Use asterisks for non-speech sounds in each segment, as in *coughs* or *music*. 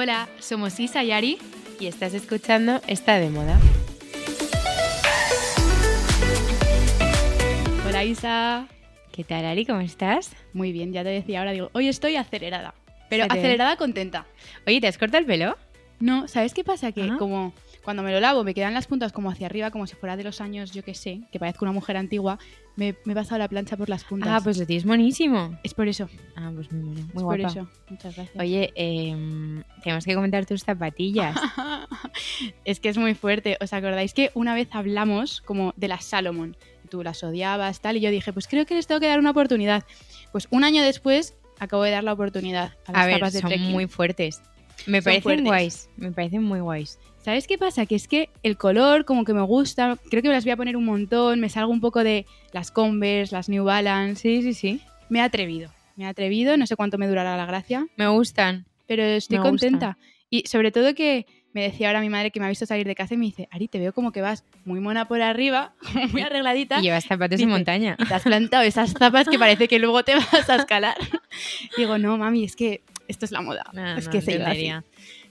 Hola, somos Isa y Ari. Y estás escuchando Está de moda. Hola Isa. ¿Qué tal, Ari? ¿Cómo estás? Muy bien, ya te decía ahora, digo, hoy estoy acelerada. Pero acelerada contenta. Oye, ¿te has cortado el pelo? No, ¿sabes qué pasa? Que Ajá. como cuando me lo lavo me quedan las puntas como hacia arriba, como si fuera de los años, yo que sé, que parezco una mujer antigua, me, me he pasado la plancha por las puntas. Ah, pues lo tienes buenísimo. Es por eso, Ah, pues muy bueno, es por eso. Muchas gracias. Oye, em, tenemos que comentar tus zapatillas. *laughs* es que es muy fuerte. ¿Os acordáis que una vez hablamos como de las Salomon? Tú las odiabas, tal, y yo dije, pues creo que les tengo que dar una oportunidad. Pues un año después acabo de dar la oportunidad a las A ver, de son trekking. muy fuertes. Me Son parecen fuertes. guays. Me parecen muy guays. ¿Sabes qué pasa? Que es que el color como que me gusta, creo que me las voy a poner un montón, me salgo un poco de las Converse, las New Balance. Sí, sí, sí. Me he atrevido, me he atrevido, no sé cuánto me durará la gracia, Me gustan. pero estoy Me contenta. Y sobre todo que me decía ahora mi madre que me ha visto salir de casa y me dice, Ari, te veo como que vas muy mona por arriba, *laughs* muy arregladita. Y llevas zapatos Dice, de montaña. y te has plantado esas zapas que parece que luego te *laughs* vas a escalar. *laughs* Digo, no, mami, es que esto es la moda. No, es no, que se lleva así".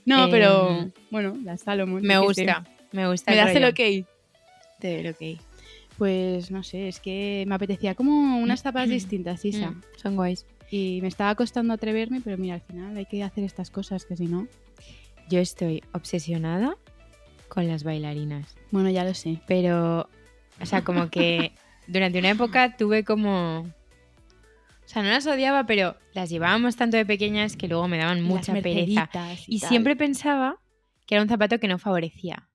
No, Em, pero bueno, la Salomon. Me sé. gusta. Me gusta. ¿Me das el ok? Te doy el ok. Pues no sé, es que me apetecía como unas tapas distintas, Isa. Mm, son guays. Y me estaba costando atreverme, pero mira, al final hay que hacer estas cosas, que si no. Yo estoy obsesionada con las bailarinas. Bueno, ya lo sé. Pero, o sea, como que *laughs* durante una época tuve como... O sea, no las odiaba, pero las llevábamos tanto de pequeñas que luego me daban mucha pereza. Y siempre pensaba que era un zapato que no favorecía.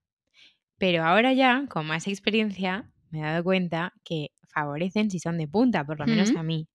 Pero ahora ya, con más experiencia, me he dado cuenta que favorecen si son de punta, por lo menos a mí,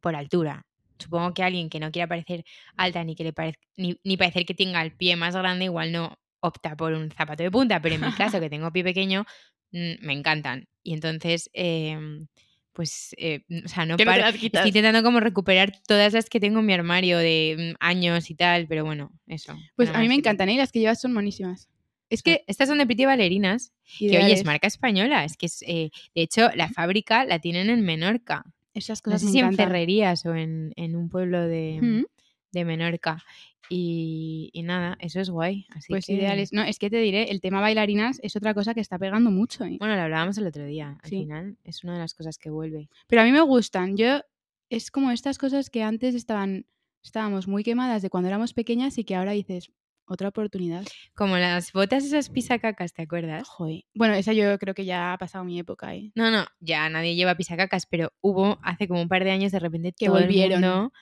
por altura. Supongo que alguien que no quiera parecer alta ni que le parez- ni, ni parecer que tenga el pie más grande, igual no opta por un zapato de punta. Pero en mi *laughs* caso, que tengo pie pequeño, mm, me encantan. Y entonces, em, pues, eh, o sea, no no paro-. Estoy intentando como recuperar todas las que tengo en mi armario de mm, años y tal, pero bueno, eso. Pues a mí me encantan, ¿eh? Las que llevas son monísimas. Es que estas son de Pretty Valerinas, que oye, ideales. es marca española. Es que es, eh, de hecho, la fábrica la tienen en Menorca. esas No cosas sé me si en. Ferrerías o en, en un pueblo de, Mm, de Menorca. Y, y nada, eso es guay. Así Pues que- ideales. No, es que te diré, el tema bailarinas es otra cosa que está pegando mucho. ¿eh? Bueno, lo hablábamos el otro día. Al Sí. final es una de las cosas que vuelve. Pero a mí me gustan. Yo es como estas cosas que antes estaban estábamos muy quemadas de cuando éramos pequeñas y que ahora dices otra oportunidad. Como las botas esas pisacacas, ¿te acuerdas? Joder. Bueno, esa yo creo que ya ha pasado mi época, ¿eh? No, no, ya nadie lleva pisacacas, pero hubo hace como un par de años de repente Que todo el volvieron. mundo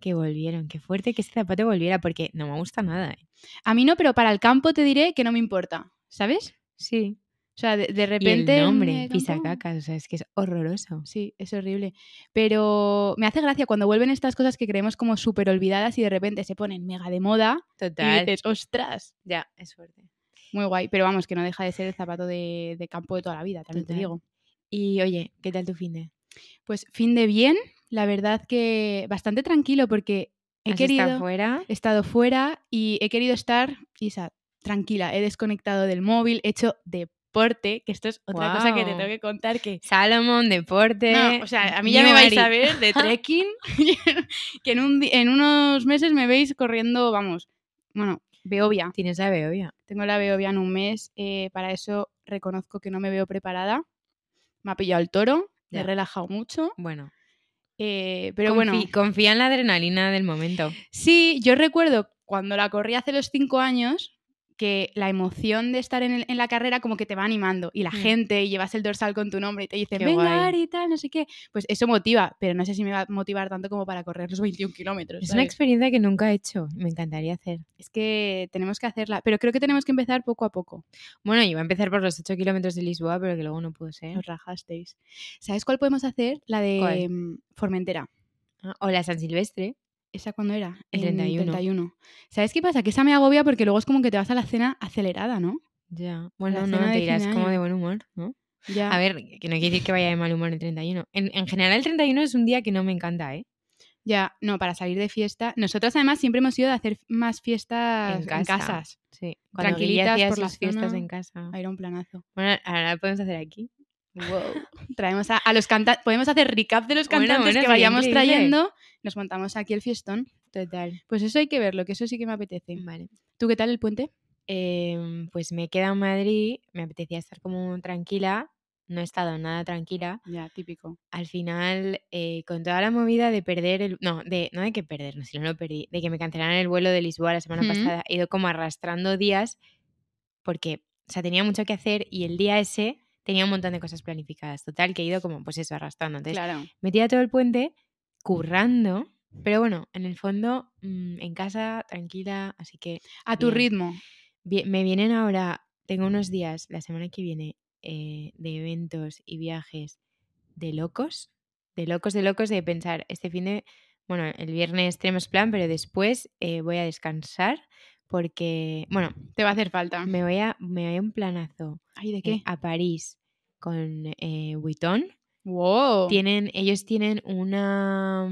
que volvieron. Qué fuerte que ese zapato volviera porque no me gusta nada. ¿eh? A mí no, pero para el campo te diré que no me importa, ¿sabes? Sí. O sea, de, de Y repente... el nombre, pisacacas, o sea, es que es horroroso. Sí, es horrible. Pero me hace gracia cuando vuelven estas cosas que creemos como súper olvidadas y de repente se ponen mega de moda y Total. dices, ostras, Ya, es fuerte. muy guay. Pero vamos, que no deja de ser el zapato de, de campo de toda la vida, también te digo. Y oye, ¿qué tal tu fin de? Pues fin de bien, la verdad que bastante tranquilo porque he ¿Has querido... estado fuera? he estado fuera y he querido estar, Isa, tranquila. He desconectado del móvil, he hecho deporte, que esto es otra cosa que te tengo que contar que... Salomón, deporte. No, o sea, a mí ya me vais a ver de *laughs* trekking, *laughs* que en, un di- en unos meses me veis corriendo, vamos, bueno, Beovia. Tienes la Beovia. Tengo la Beovia en un mes, eh, para eso reconozco que no me veo preparada. Me ha pillado el toro, me he relajado mucho, Bueno, eh, pero bueno... confía en la adrenalina del momento. Sí, yo recuerdo cuando la corrí hace los cinco años que la emoción de estar en, el- en la carrera como que te va animando y la Mm. gente y llevas el dorsal con tu nombre y te dicen, Qué venga guay. Ari y tal, no sé qué. Pues eso motiva, pero no sé si me va a motivar tanto como para correr los 21 kilómetros. Es una experiencia que nunca he hecho. Me encantaría hacer. Es que tenemos que hacerla, pero creo que tenemos que empezar poco a poco. Bueno, iba a empezar por los 8 kilómetros de Lisboa, pero que luego no pudo ser. Os rajasteis. ¿Sabes cuál podemos hacer? La de ¿Cuál? mm, Formentera. Ah, O la San Silvestre. ¿Esa cuándo era? El En 31. 31. ¿Sabes qué pasa? Que esa me agobia porque luego es como que te vas a la cena acelerada, ¿no? Ya. Bueno, no, te irás como de buen humor, ¿no? Ya. A ver, que no quiere decir que vaya de mal humor el 31. En, en general, el 31 es un día que no me encanta, ¿eh? Ya, no, para salir de fiesta. Nosotras además siempre hemos ido de hacer más fiestas en, En casa. casas. Sí. Cuando Tranquilitas por la sus fiestas en casa. Era un planazo. Bueno, ahora lo podemos hacer aquí. Traemos a, a los cantantes. Podemos hacer recap de los Bueno, cantantes bueno, que sería vayamos increíble. trayendo. Nos montamos aquí el fiestón. Total. Pues eso hay que verlo, que eso sí que me apetece. Vale. ¿Tú qué tal el puente? Em, pues me he quedado en Madrid, me apetecía estar como tranquila, no he estado nada tranquila. Ya, típico. Al final, eh, con toda la movida de perder el... No, de, no de que perder, no, si no lo perdí, de que me cancelaran el vuelo de Lisboa la semana Ujú. pasada, he ido como arrastrando días porque, o sea, tenía mucho que hacer y el día ese tenía un montón de cosas planificadas. Total, que he ido como, pues eso, arrastrando. Entonces, Claro. metía todo el puente currando, pero bueno, en el fondo, mm, en casa, tranquila, así que A tu Bien. ritmo. vi- me vienen ahora, tengo unos días, la semana que viene, eh, de eventos y viajes de locos, de locos, de locos, de pensar, este fin de, bueno, el viernes tenemos plan, pero después eh, voy a descansar porque, bueno, Te va a hacer falta. me voy a, me voy a un planazo Ay, ¿de eh, qué? a París con eh, Vuitton. Wow. Tienen, ellos tienen una,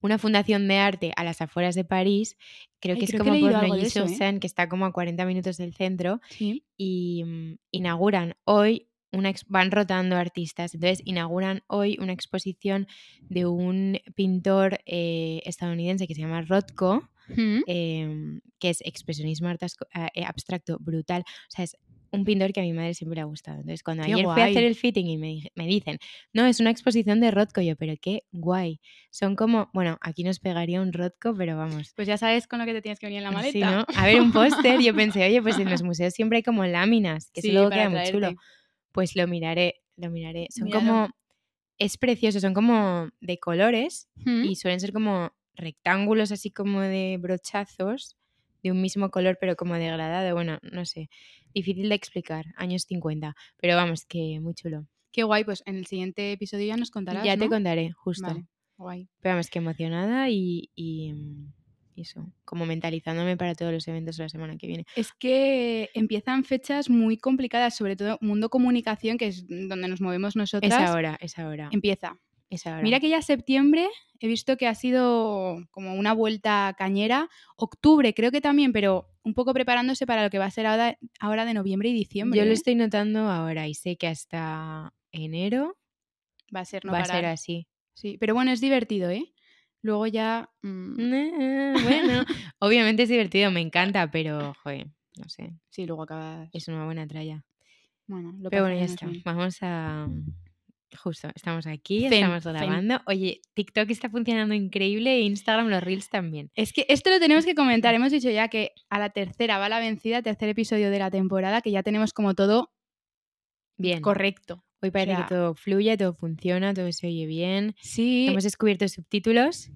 una fundación de arte a las afueras de París, creo Ay, que es creo que como por eso, ¿eh? Que está como a 40 minutos del centro, Sí. y mm, inauguran hoy una van rotando artistas, entonces inauguran hoy una exposición de un pintor eh, estadounidense que se llama Rothko, Mm. em, que es expresionismo a- eh, abstracto brutal. O sea, es un pintor que a mi madre siempre le ha gustado. Entonces, cuando Qué ayer fui a hacer el fitting y me, dicen, no, es una exposición de Rothko, yo, pero qué guay. Son como, bueno, aquí nos pegaría un Rothko, pero vamos. Pues ya sabes con lo que te tienes que venir en la maleta. Sí, ¿no? A ver, un póster, yo *laughs* pensé, oye, pues en los museos siempre hay como láminas, que Sí, eso luego queda muy chulo. Pues lo miraré, lo miraré. Son Míralo. como, es precioso, son como de colores Mm. y suelen ser como rectángulos así como de brochazos de un mismo color pero como degradado, bueno, no sé, difícil de explicar, años 50, pero vamos, que muy chulo. Qué guay, pues en el siguiente episodio ya nos contarás. ya te contaré, justo. Vale, guay. Pero vamos, que emocionada y, y, mm, eso, como mentalizándome para todos los eventos de la semana que viene. Es que empiezan fechas muy complicadas, sobre todo mundo comunicación, que es donde nos movemos Es nosotras. ahora, es ahora, Empieza. Mira que ya septiembre he visto que ha sido como una vuelta cañera. Octubre creo que también, pero un poco preparándose para lo que va a ser ahora, ahora de noviembre y diciembre. Yo lo ¿eh? estoy notando ahora y sé que hasta enero Va a ser no va a ser así. Sí, pero bueno, es divertido, ¿eh? Luego ya... mm, Bueno, *laughs* obviamente es divertido, me encanta, pero, joder, no sé, sí, luego acabas... es una buena tralla. Bueno, lo Pero bueno, ya está. bien. Vamos a. Justo, estamos aquí, estamos grabando. Oye, TikTok está funcionando increíble e Instagram, los Reels también. Es que esto lo tenemos *laughs* que comentar. Hemos dicho ya que a la tercera va la vencida, tercer episodio de la temporada, que ya tenemos como todo Bien. correcto. Hoy parece sea- que todo fluye, todo funciona, todo se oye bien. Sí, Hemos descubierto subtítulos.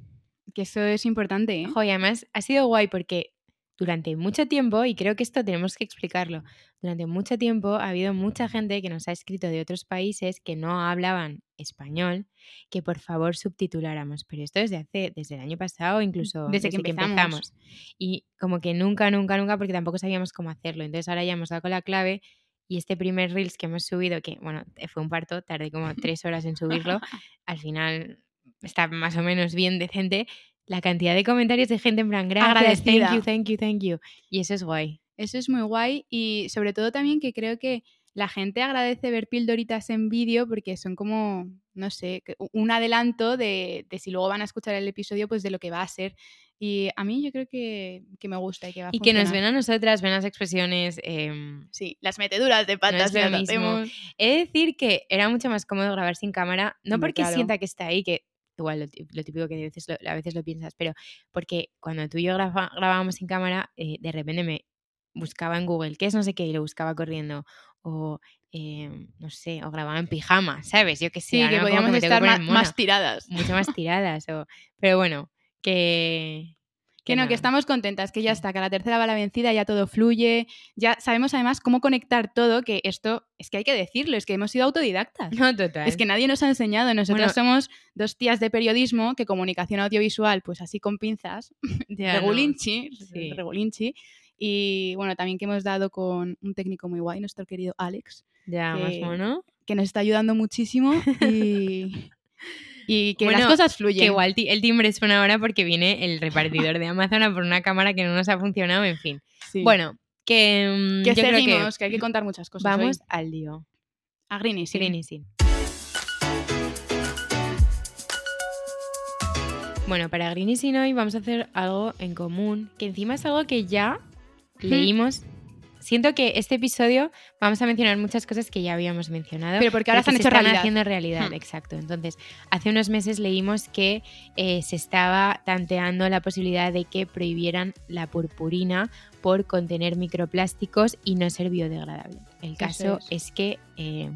que eso es importante, ¿eh? Joder, además ha sido guay porque durante mucho tiempo, y creo que esto tenemos que explicarlo, durante mucho tiempo ha habido mucha gente que nos ha escrito de otros países que no hablaban español, que por favor subtituláramos. Pero esto desde hace, desde el año pasado, incluso Desde que empezamos. Y como que nunca, nunca, nunca, porque tampoco sabíamos cómo hacerlo. Entonces ahora ya hemos dado con la clave. Y este primer Reels que hemos subido, que bueno, fue un parto, tardé como tres horas en subirlo, *laughs* al final está más o menos bien decente. La cantidad de comentarios de gente en plan, gracias, thank you, thank you, thank you. Y eso es guay. Eso es muy guay y sobre todo también que creo que la gente agradece ver pildoritas en vídeo porque son como, no sé, un adelanto de, de si luego van a escuchar el episodio, pues de lo que va a ser. Y a mí yo creo que, que me gusta y que va a Y que nos funcionar. ven a nosotras, ven las expresiones. em, Sí, las meteduras de patas es lo mismo. He de decir que era mucho más cómodo grabar sin cámara, no porque claro. sienta que está ahí, que igual lo, tí- lo típico que a veces lo, a veces lo piensas, pero porque cuando tú y yo graba- grabábamos sin cámara, eh, de repente me buscaba en Google qué es no sé qué y lo buscaba corriendo. O em, no sé, o grababa en pijama, ¿sabes? Yo que sé. Sí, que podíamos que estar mona, más tiradas. mucho más tiradas. o- pero bueno, que. Que no, que estamos contentas, que ya está, que a la tercera va la vencida, ya todo fluye, ya sabemos además cómo conectar todo, que esto es que hay que decirlo, es que hemos sido autodidactas. No, total. Es que nadie nos ha enseñado, nosotros Bueno- somos dos tías de periodismo que comunicación audiovisual, pues así con pinzas, *laughs* no. regulinchi, Sí. regulinchi, y bueno, también que hemos dado con un técnico muy guay, nuestro querido Alex, Ya, más que- mono. que nos está ayudando muchísimo y, *laughs* y que las cosas fluyen. Que igual el timbre suena ahora porque viene el repartidor de Amazon a por una cámara que no nos ha funcionado, en fin. Sí. Bueno, que, mm, que yo creo seguimos, que que hay que contar muchas cosas. vamos hoy. al lío. a Green Green y sin. Bueno, para Green y hoy vamos a hacer algo en común, que encima es algo que ya leímos. Siento que este episodio vamos a mencionar muchas cosas que ya habíamos mencionado. Pero porque ahora se han hecho están realidad. haciendo realidad, Hmm. exacto. Entonces, hace unos meses leímos que eh, se estaba tanteando la posibilidad de que prohibieran la purpurina por contener microplásticos y no ser biodegradable. El caso es. es, que eh,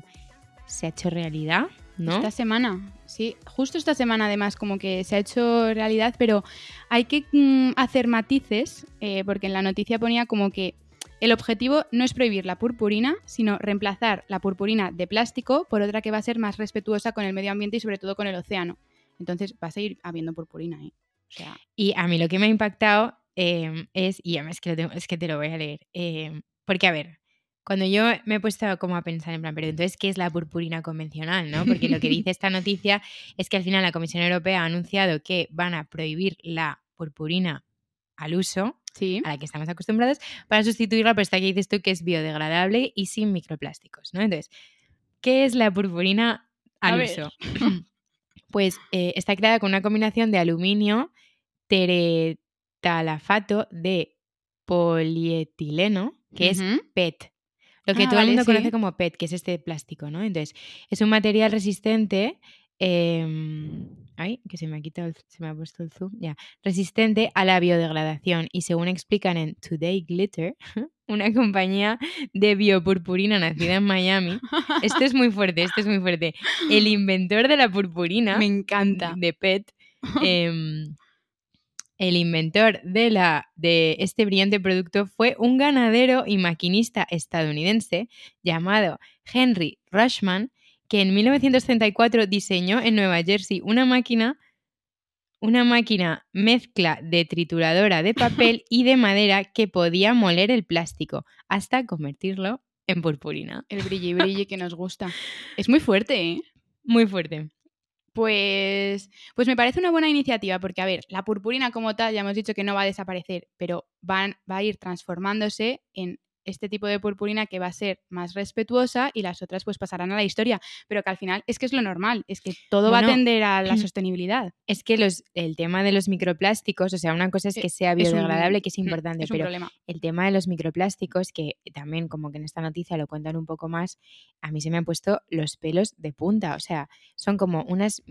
se ha hecho realidad, ¿no? Esta semana, sí, justo esta semana además como que se ha hecho realidad, pero hay que mm, hacer matices, eh, porque en la noticia ponía como que el objetivo no es prohibir la purpurina, sino reemplazar la purpurina de plástico por otra que va a ser más respetuosa con el medio ambiente y sobre todo con el océano. Entonces va a seguir habiendo purpurina, ¿eh? O sea, Y a mí lo que me ha impactado eh, es, y además es que, lo es que te lo voy a leer, eh, porque a ver, cuando yo me he puesto como a pensar en plan, pero entonces, ¿qué es la purpurina convencional? ¿no? Porque lo que dice esta noticia *laughs* es que al final la Comisión Europea ha anunciado que van a prohibir la purpurina al uso, sí. a la que estamos acostumbrados, para sustituirla por esta que dices tú que es biodegradable y sin microplásticos, ¿no? Entonces, ¿qué es la purpurina A al ver. uso? *laughs* *clears throat* Pues eh, está creada con una combinación de aluminio, teretalafato de polietileno, que es. PET. Lo que Ah, todo el mundo sí. conoce como PET, que es este plástico, ¿no? Entonces, es un material resistente. em, ay, que se me ha quitado, el- se me ha puesto el zoom. Ya. Resistente a la biodegradación. Y según explican en Today Glitter, *laughs* una compañía de biopurpurina nacida en Miami. Esto es muy fuerte, esto es muy fuerte. El *laughs* inventor de la purpurina Me encanta. de PET, *laughs* em, el inventor de, la, de este brillante producto fue un ganadero y maquinista estadounidense llamado Henry Rushman, que en 1934 diseñó en Nueva Jersey una máquina, una máquina mezcla de trituradora de *laughs* papel y de madera que podía moler el plástico hasta convertirlo en purpurina. El *laughs* brilli brilli que nos gusta. Es muy fuerte, ¿eh? Muy fuerte. Pues, pues me parece una buena iniciativa, porque, a ver, la purpurina como tal, ya hemos dicho que no va a desaparecer, pero van, va a ir transformándose en este tipo de purpurina que va a ser más respetuosa y las otras pues pasarán a la historia, pero que al final es que es lo normal, es que todo va a tender a la *clears throat* sostenibilidad. Es que los, el tema de los microplásticos, o sea, una cosa es Eh, que sea es un- biodegradable, que es *clears throat* importante, Es pero problema. el tema de los microplásticos, que también como que en esta noticia lo cuentan un poco más, a mí se me han puesto los pelos de punta. O sea, son como unas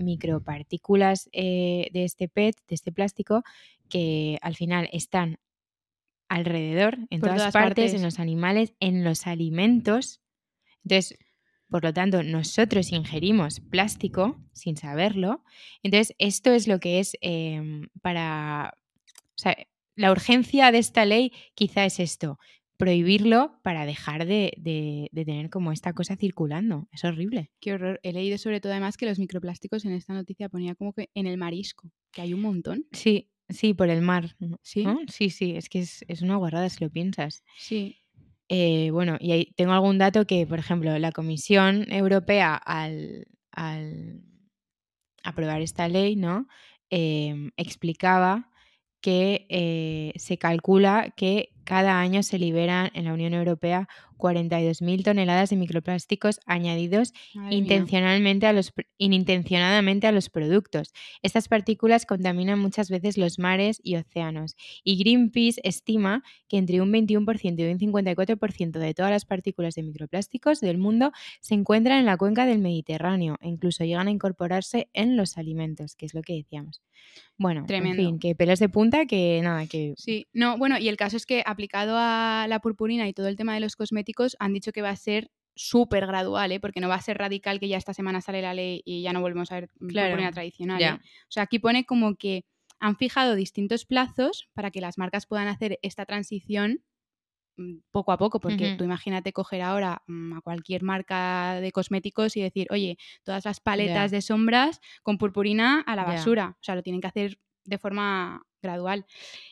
micropartículas eh, de este PET, de este plástico, que al final están alrededor, en todas, todas partes, partes. en los animales, en los alimentos. Entonces, por lo tanto, nosotros ingerimos plástico sin saberlo. Entonces, esto es lo que es em, para... O sea, la urgencia de esta ley quizá es esto, prohibirlo para dejar de, de- de tener como esta cosa circulando. Es horrible. Qué horror. He leído sobre todo además que los microplásticos en esta noticia ponía como que en el marisco, que hay un montón. Sí, sí, por el mar. Sí. ¿no? Sí, sí, es que es, es una guarrada si lo piensas. Sí. Eh, bueno, y ahí tengo algún dato que, por ejemplo, la Comisión Europea al, al aprobar esta ley, ¿no? Em, explicaba que eh, se calcula que cada año se liberan en la Unión Europea 42.000 toneladas de microplásticos añadidos intencionalmente a los, inintencionadamente a los productos. Estas partículas contaminan muchas veces los mares y océanos. Y Greenpeace estima que entre un 21% y un 54% de todas las partículas de microplásticos del mundo se encuentran en la cuenca del Mediterráneo e incluso llegan a incorporarse en los alimentos, que es lo que decíamos. Bueno, Tremendo. en fin, que pelos de punta, que nada, que Sí, no, bueno, y el caso es que aplicado a la purpurina y todo el tema de los cosméticos, han dicho que va a ser súper gradual, ¿eh? porque no va a ser radical que ya esta semana sale la ley y ya no volvemos a ver Claro, purpurina tradicional. ¿eh? O sea, aquí pone como que han fijado distintos plazos para que las marcas puedan hacer esta transición mm, poco a poco, porque tú imagínate coger ahora mm, a cualquier marca de cosméticos y decir, oye, todas las paletas de sombras con purpurina a la basura. O sea, lo tienen que hacer de forma gradual.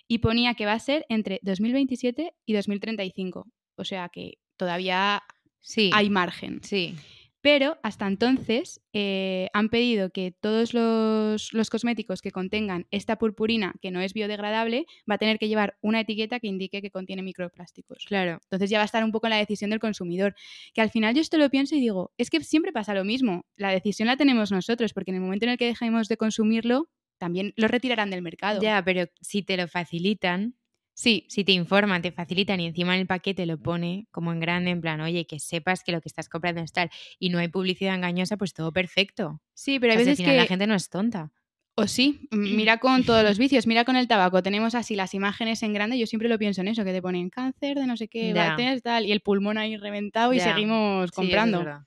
Y ponía que va a ser entre 2027 y 2035. O sea que todavía sí, hay margen. sí, Pero hasta entonces eh, han pedido que todos los, los cosméticos que contengan esta purpurina que no es biodegradable va a tener que llevar una etiqueta que indique que contiene microplásticos. claro. Entonces ya va a estar un poco en la decisión del consumidor. Que al final yo esto lo pienso y digo, es que siempre pasa lo mismo. La decisión la tenemos nosotros, porque en el momento en el que dejemos de consumirlo, también lo retirarán del mercado. Ya, pero si te lo facilitan, Sí, si te informan, te facilitan y encima en el paquete lo pone como en grande, en plan, oye, que sepas que lo que estás comprando es tal y no hay publicidad engañosa, pues todo perfecto. sí, pero al veces final que... la gente no es tonta. O sí, *clears throat* mira con todos los vicios, mira con el tabaco, tenemos así las imágenes en grande, yo siempre lo pienso en eso, que te ponen cáncer de no sé qué, Ya. a tal, y el pulmón ahí reventado y Ya. seguimos Sí, eso es comprando. verdad.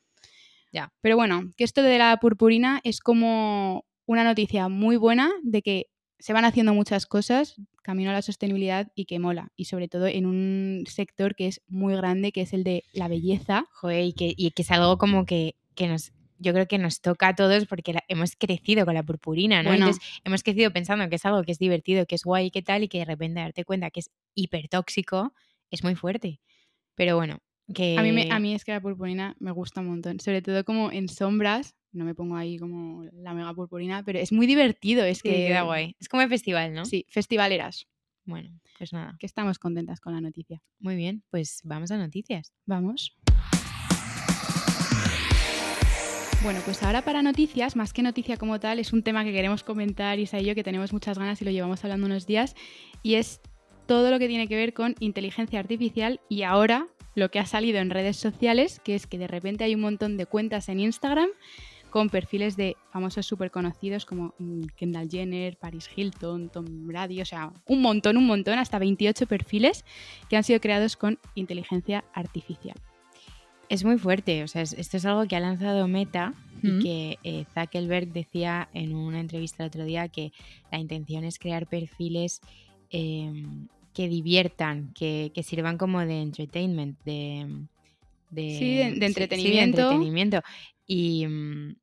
Pero bueno, que esto de la purpurina es como una noticia muy buena de que se van haciendo muchas cosas camino a la sostenibilidad y que mola. Y sobre todo en un sector que es muy grande, que es el de la belleza. Joder, y que, y que es algo como que, que nos, yo creo que nos toca a todos porque la- hemos crecido con la purpurina, ¿no? Bueno. Entonces hemos crecido pensando que es algo que es divertido, que es guay, que tal, y que de repente darte cuenta que es hipertóxico es muy fuerte. Pero bueno, que... A mí, me- a mí es que la purpurina me gusta un montón. Sobre todo como en sombras. No me pongo ahí como la mega purpurina, pero es muy divertido. Es sí, que queda guay. Es como el festival, ¿no? Sí, festivaleras. Bueno, pues nada. Que estamos contentas con la noticia. Muy bien, pues vamos a noticias. Vamos. Bueno, pues ahora para noticias, más que noticia como tal, es un tema que queremos comentar, Isa y yo, que tenemos muchas ganas y lo llevamos hablando unos días, y es todo lo que tiene que ver con inteligencia artificial y ahora lo que ha salido en redes sociales, que es que de repente hay un montón de cuentas en Instagram con perfiles de famosos súper conocidos como mm, Kendall Jenner, Paris Hilton, Tom Brady, o sea, un montón, un montón, hasta 28 perfiles que han sido creados con inteligencia artificial. Es muy fuerte, o sea, es- esto es algo que ha lanzado Meta Mm. y que eh, Zuckerberg decía en una entrevista el otro día que la intención es crear perfiles em, que diviertan, que, que sirvan como de entertainment, de... de- Sí, de- de sí, sí, entretenimiento. entretenimiento. Y mm,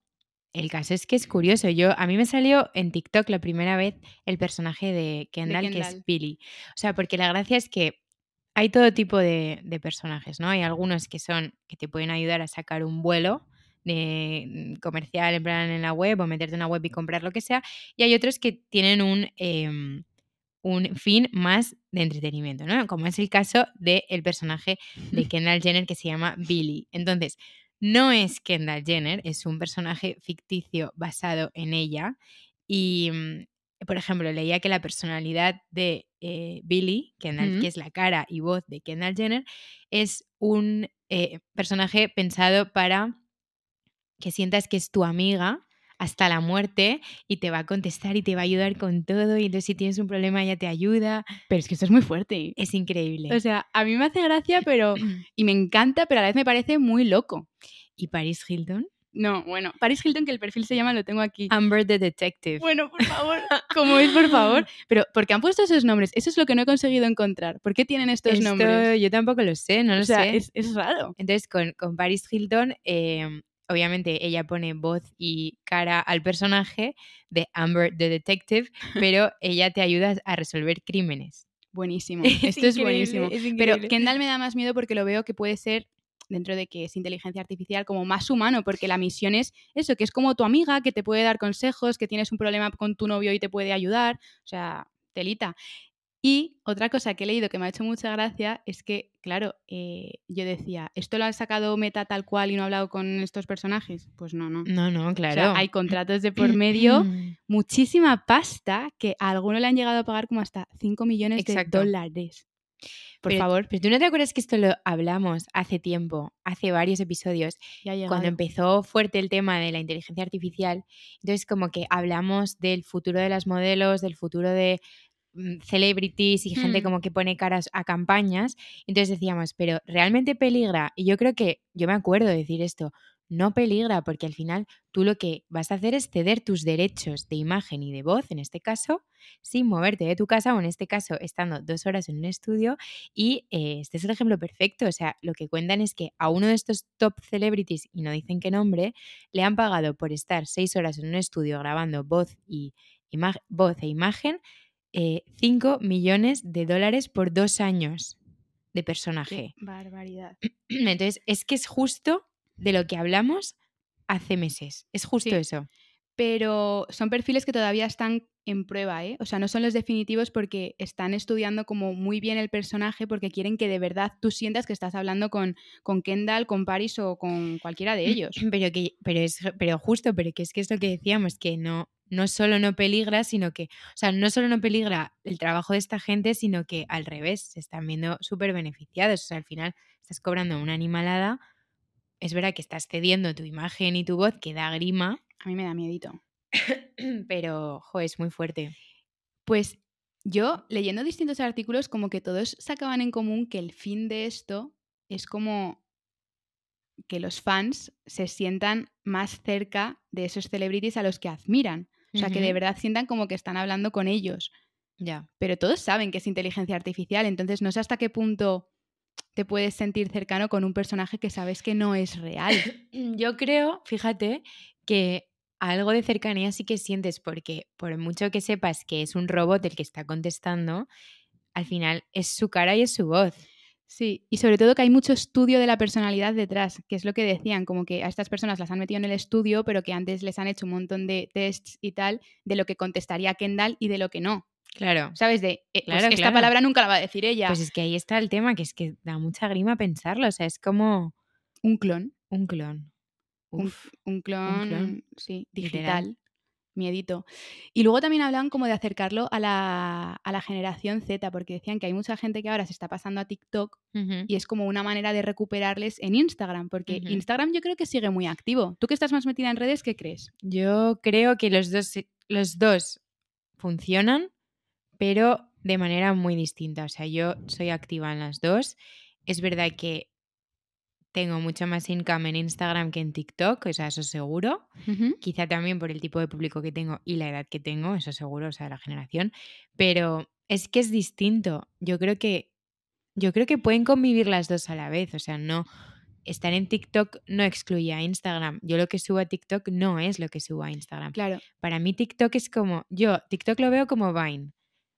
el caso es que es curioso. Yo, a mí me salió en TikTok la primera vez el personaje de Kendall, que es. Billy. O sea, porque la gracia es que hay todo tipo de, de personajes, ¿no? Hay algunos que son que te pueden ayudar a sacar un vuelo de mm, comercial en plan en la web o meterte en una web y comprar lo que sea. Y hay otros que tienen un, em, un fin más de entretenimiento, ¿no? Como es el caso del personaje de Kendall Jenner que se llama Billy. Entonces, no es Kendall Jenner, es un personaje ficticio basado en ella. Y, mm, por ejemplo, leía que la personalidad de eh, Billy, Kendall, que es la cara y voz de Kendall Jenner, es un eh, personaje pensado para que sientas que es tu amiga hasta la muerte y te va a contestar y te va a ayudar con todo y entonces si tienes un problema ella te ayuda. Pero es que esto es muy fuerte. Es increíble. O sea, a mí me hace gracia, pero. *clears throat* Y me encanta, pero a la vez me parece muy loco. ¿Y Paris Hilton? No, bueno, Paris Hilton, que el perfil se llama, lo tengo aquí. Amber the Detective. Bueno, por favor, *laughs* ¿cómo es, por favor? Pero, ¿por qué han puesto esos nombres? Eso es lo que no he conseguido encontrar. ¿Por qué tienen estos Esto nombres? yo tampoco lo sé, no lo o sea, sé. es, es raro. Entonces, con, con Paris Hilton, eh, obviamente ella pone voz y cara al personaje de Amber the Detective, *laughs* pero ella te ayuda a resolver crímenes. *laughs* Buenísimo. Es Esto es buenísimo. es Pero. Kendall me da más miedo porque lo veo que puede ser, dentro de que es inteligencia artificial, como más humano, porque la misión es eso, que es como tu amiga, que te puede dar consejos, que tienes un problema con tu novio y te puede ayudar. O sea, telita. Y otra cosa que he leído que me ha hecho mucha gracia es que, claro, eh, yo decía, ¿esto lo ha sacado Meta tal cual y no ha hablado con estos personajes? Pues no, no. No, no, O claro. sea, hay contratos de por medio, *clears throat* muchísima pasta que a alguno le han llegado a pagar como hasta 5 millones Exacto. de dólares. Por Pero- favor, Pero tú no te acuerdas que esto lo hablamos hace tiempo, hace varios episodios, cuando empezó fuerte el tema de la inteligencia artificial, entonces como que hablamos del futuro de las modelos, del futuro de celebrities y gente Hmm. como que pone caras a campañas, entonces decíamos, pero ¿realmente peligra? Y yo creo que, yo me acuerdo de decir esto, no peligra porque al final tú lo que vas a hacer es ceder tus derechos de imagen y de voz, en este caso, sin moverte de tu casa o en este caso estando dos horas en un estudio y eh, este es el ejemplo perfecto. O sea, lo que cuentan es que a uno de estos top celebrities, y no dicen qué nombre, le han pagado por estar seis horas en un estudio grabando voz, y voz e imagen 5 millones de dólares por dos años de Qué personaje. barbaridad. *clears throat* Entonces, es que es justo de lo que hablamos hace meses. Es justo Sí. eso. Pero son perfiles que todavía están en prueba, ¿eh? O sea, no son los definitivos porque están estudiando como muy bien el personaje porque quieren que de verdad tú sientas que estás hablando con, con Kendall, con Paris o con cualquiera de *clears throat* ellos. Pero que, pero es, pero justo, pero que es que es lo que decíamos, que no, no solo no peligra, sino que, o sea, no solo no peligra el trabajo de esta gente, sino que al revés, se están viendo súper beneficiados. O sea, al final estás cobrando una animalada. Es verdad que estás cediendo tu imagen y tu voz, que da grima, A mí me da miedito. *coughs* pero, jo, es muy fuerte. Pues yo, leyendo distintos artículos, como que todos sacaban en común que el fin de esto es como que los fans se sientan más cerca de esos celebrities a los que admiran. O sea, que de verdad sientan como que están hablando con ellos. Ya. Pero todos saben que es inteligencia artificial, entonces no sé hasta qué punto te puedes sentir cercano con un personaje que sabes que no es real. *clears throat* Yo creo, fíjate, que algo de cercanía sí que sientes, porque por mucho que sepas que es un robot el que está contestando, al final es su cara y es su voz. Sí, y sobre todo que hay mucho estudio de la personalidad detrás, que es lo que decían, como que a estas personas las han metido en el estudio, pero que antes les han hecho un montón de tests y tal de lo que contestaría Kendall y de lo que no. Claro. ¿Sabes? De, eh, pues Claro, esta claro. palabra nunca la va a decir ella. Pues es que ahí está el tema, que es que da mucha grima pensarlo. O sea, es como un clon. un clon. Un, Uf. un clon, clon, sí, digital. Miedito. Y luego también hablan como de acercarlo a la, a la generación Z, porque decían que hay mucha gente que ahora se está pasando a TikTok y es como una manera de recuperarles en Instagram, porque. Instagram yo creo que sigue muy activo. Tú que estás más metida en redes, ¿qué crees? Yo creo que los dos, se- los dos funcionan, pero de manera muy distinta. O sea, yo soy activa en las dos. Es verdad que tengo mucho más income en Instagram que en TikTok, o sea, eso seguro. Quizá también por el tipo de público que tengo y la edad que tengo, eso seguro, o sea, la generación. Pero es que es distinto. Yo creo que. Yo creo que pueden convivir las dos a la vez. O sea, no. Estar en TikTok no excluye a Instagram. Yo lo que subo a TikTok no es lo que subo a Instagram. Claro. Para mí TikTok es como, yo TikTok lo veo como Vine.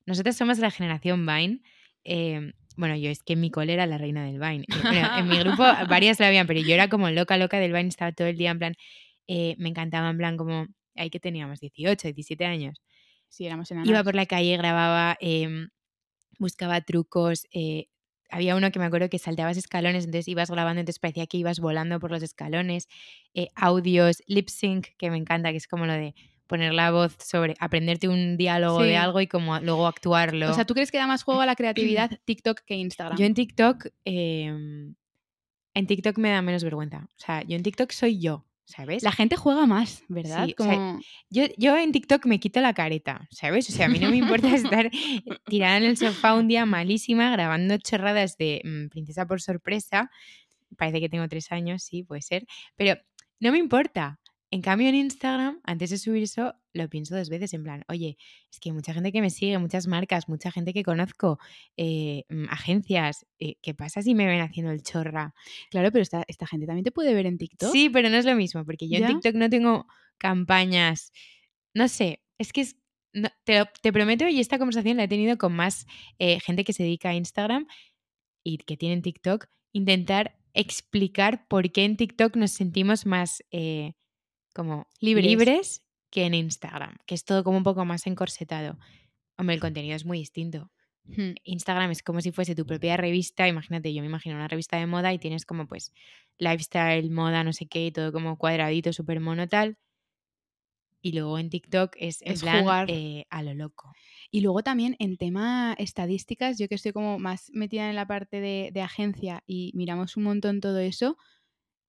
Nosotros somos la generación Vine. eh, bueno, yo es que mi cole era la reina del Vine. Bueno, *laughs* en mi grupo *laughs* varias lo habían, pero yo era como loca, loca del Vine, estaba todo el día en plan, eh, me encantaba en plan como, ahí que teníamos 18, 17 años. Sí, éramos enanas. Iba por la calle, grababa, eh, buscaba trucos. eh, había uno que me acuerdo que saltabas escalones, entonces ibas grabando, entonces parecía que ibas volando por los escalones. eh, audios, lip sync, que me encanta, que es como lo de poner la voz sobre, aprenderte un diálogo Sí. de algo y como luego actuarlo. O sea, ¿tú crees que da más juego a la creatividad *clears throat* TikTok que Instagram? Yo en TikTok, eh, en TikTok me da menos vergüenza. O sea, yo en TikTok soy yo, ¿sabes? La gente juega más, ¿verdad? Sí, o sea, Como... Yo, yo en TikTok me quito la careta, ¿sabes? O sea, a mí no me importa *laughs* estar tirada en el sofá un día malísima grabando chorradas de mm, Princesa por sorpresa. Parece que tengo tres años, sí, puede ser. Pero no me importa. En cambio, en Instagram, antes de subir eso, lo pienso dos veces en plan, oye, es que hay mucha gente que me sigue, muchas marcas, mucha gente que conozco, eh, mm, agencias. eh, ¿Qué pasa si me ven haciendo el chorra? Claro, pero esta, esta gente también te puede ver en TikTok. Sí, pero no es lo mismo, porque yo ¿Ya? en TikTok no tengo campañas. No sé, es que es- no- te, te prometo, y esta conversación la he tenido con más eh, gente que se dedica a Instagram y que tienen TikTok, intentar explicar por qué en TikTok nos sentimos más eh, como Libres. libres que en Instagram, que es todo como un poco más encorsetado. Hombre, el contenido es muy distinto. Hmm. Instagram es como si fuese tu propia revista. Imagínate, yo me imagino una revista de moda y tienes como pues lifestyle, moda, no sé qué, todo como cuadradito, súper mono tal. Y luego en TikTok es en Es plan jugar. eh, a lo loco. Y luego también en tema estadísticas, yo que estoy como más metida en la parte de, de agencia y miramos un montón todo eso,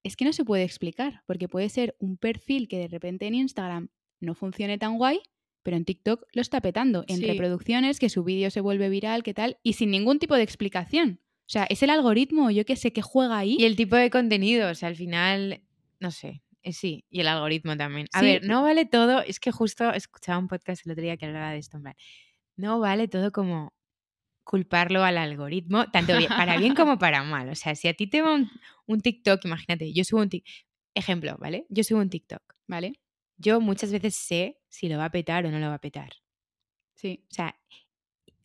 es que no se puede explicar, porque puede ser un perfil que de repente en Instagram no funcione tan guay, pero en TikTok lo está petando en Sí. reproducciones, que su vídeo se vuelve viral, qué tal, y sin ningún tipo de explicación. O sea, es el algoritmo, yo que sé, que juega ahí. Y el tipo de contenido, o sea, al final, no sé, eh, sí, y el algoritmo también. A Sí. ver, no vale todo, es que justo escuchaba un podcast el otro día que hablaba de esto, no vale todo como culparlo al algoritmo, tanto bien- para bien *laughs* como para mal. O sea, si a ti te va un, un TikTok, imagínate, yo subo un TikTok, ejemplo, ¿vale? Yo subo un TikTok. ¿Vale? Yo muchas veces sé si lo va a petar o no lo va a petar. Sí. O sea,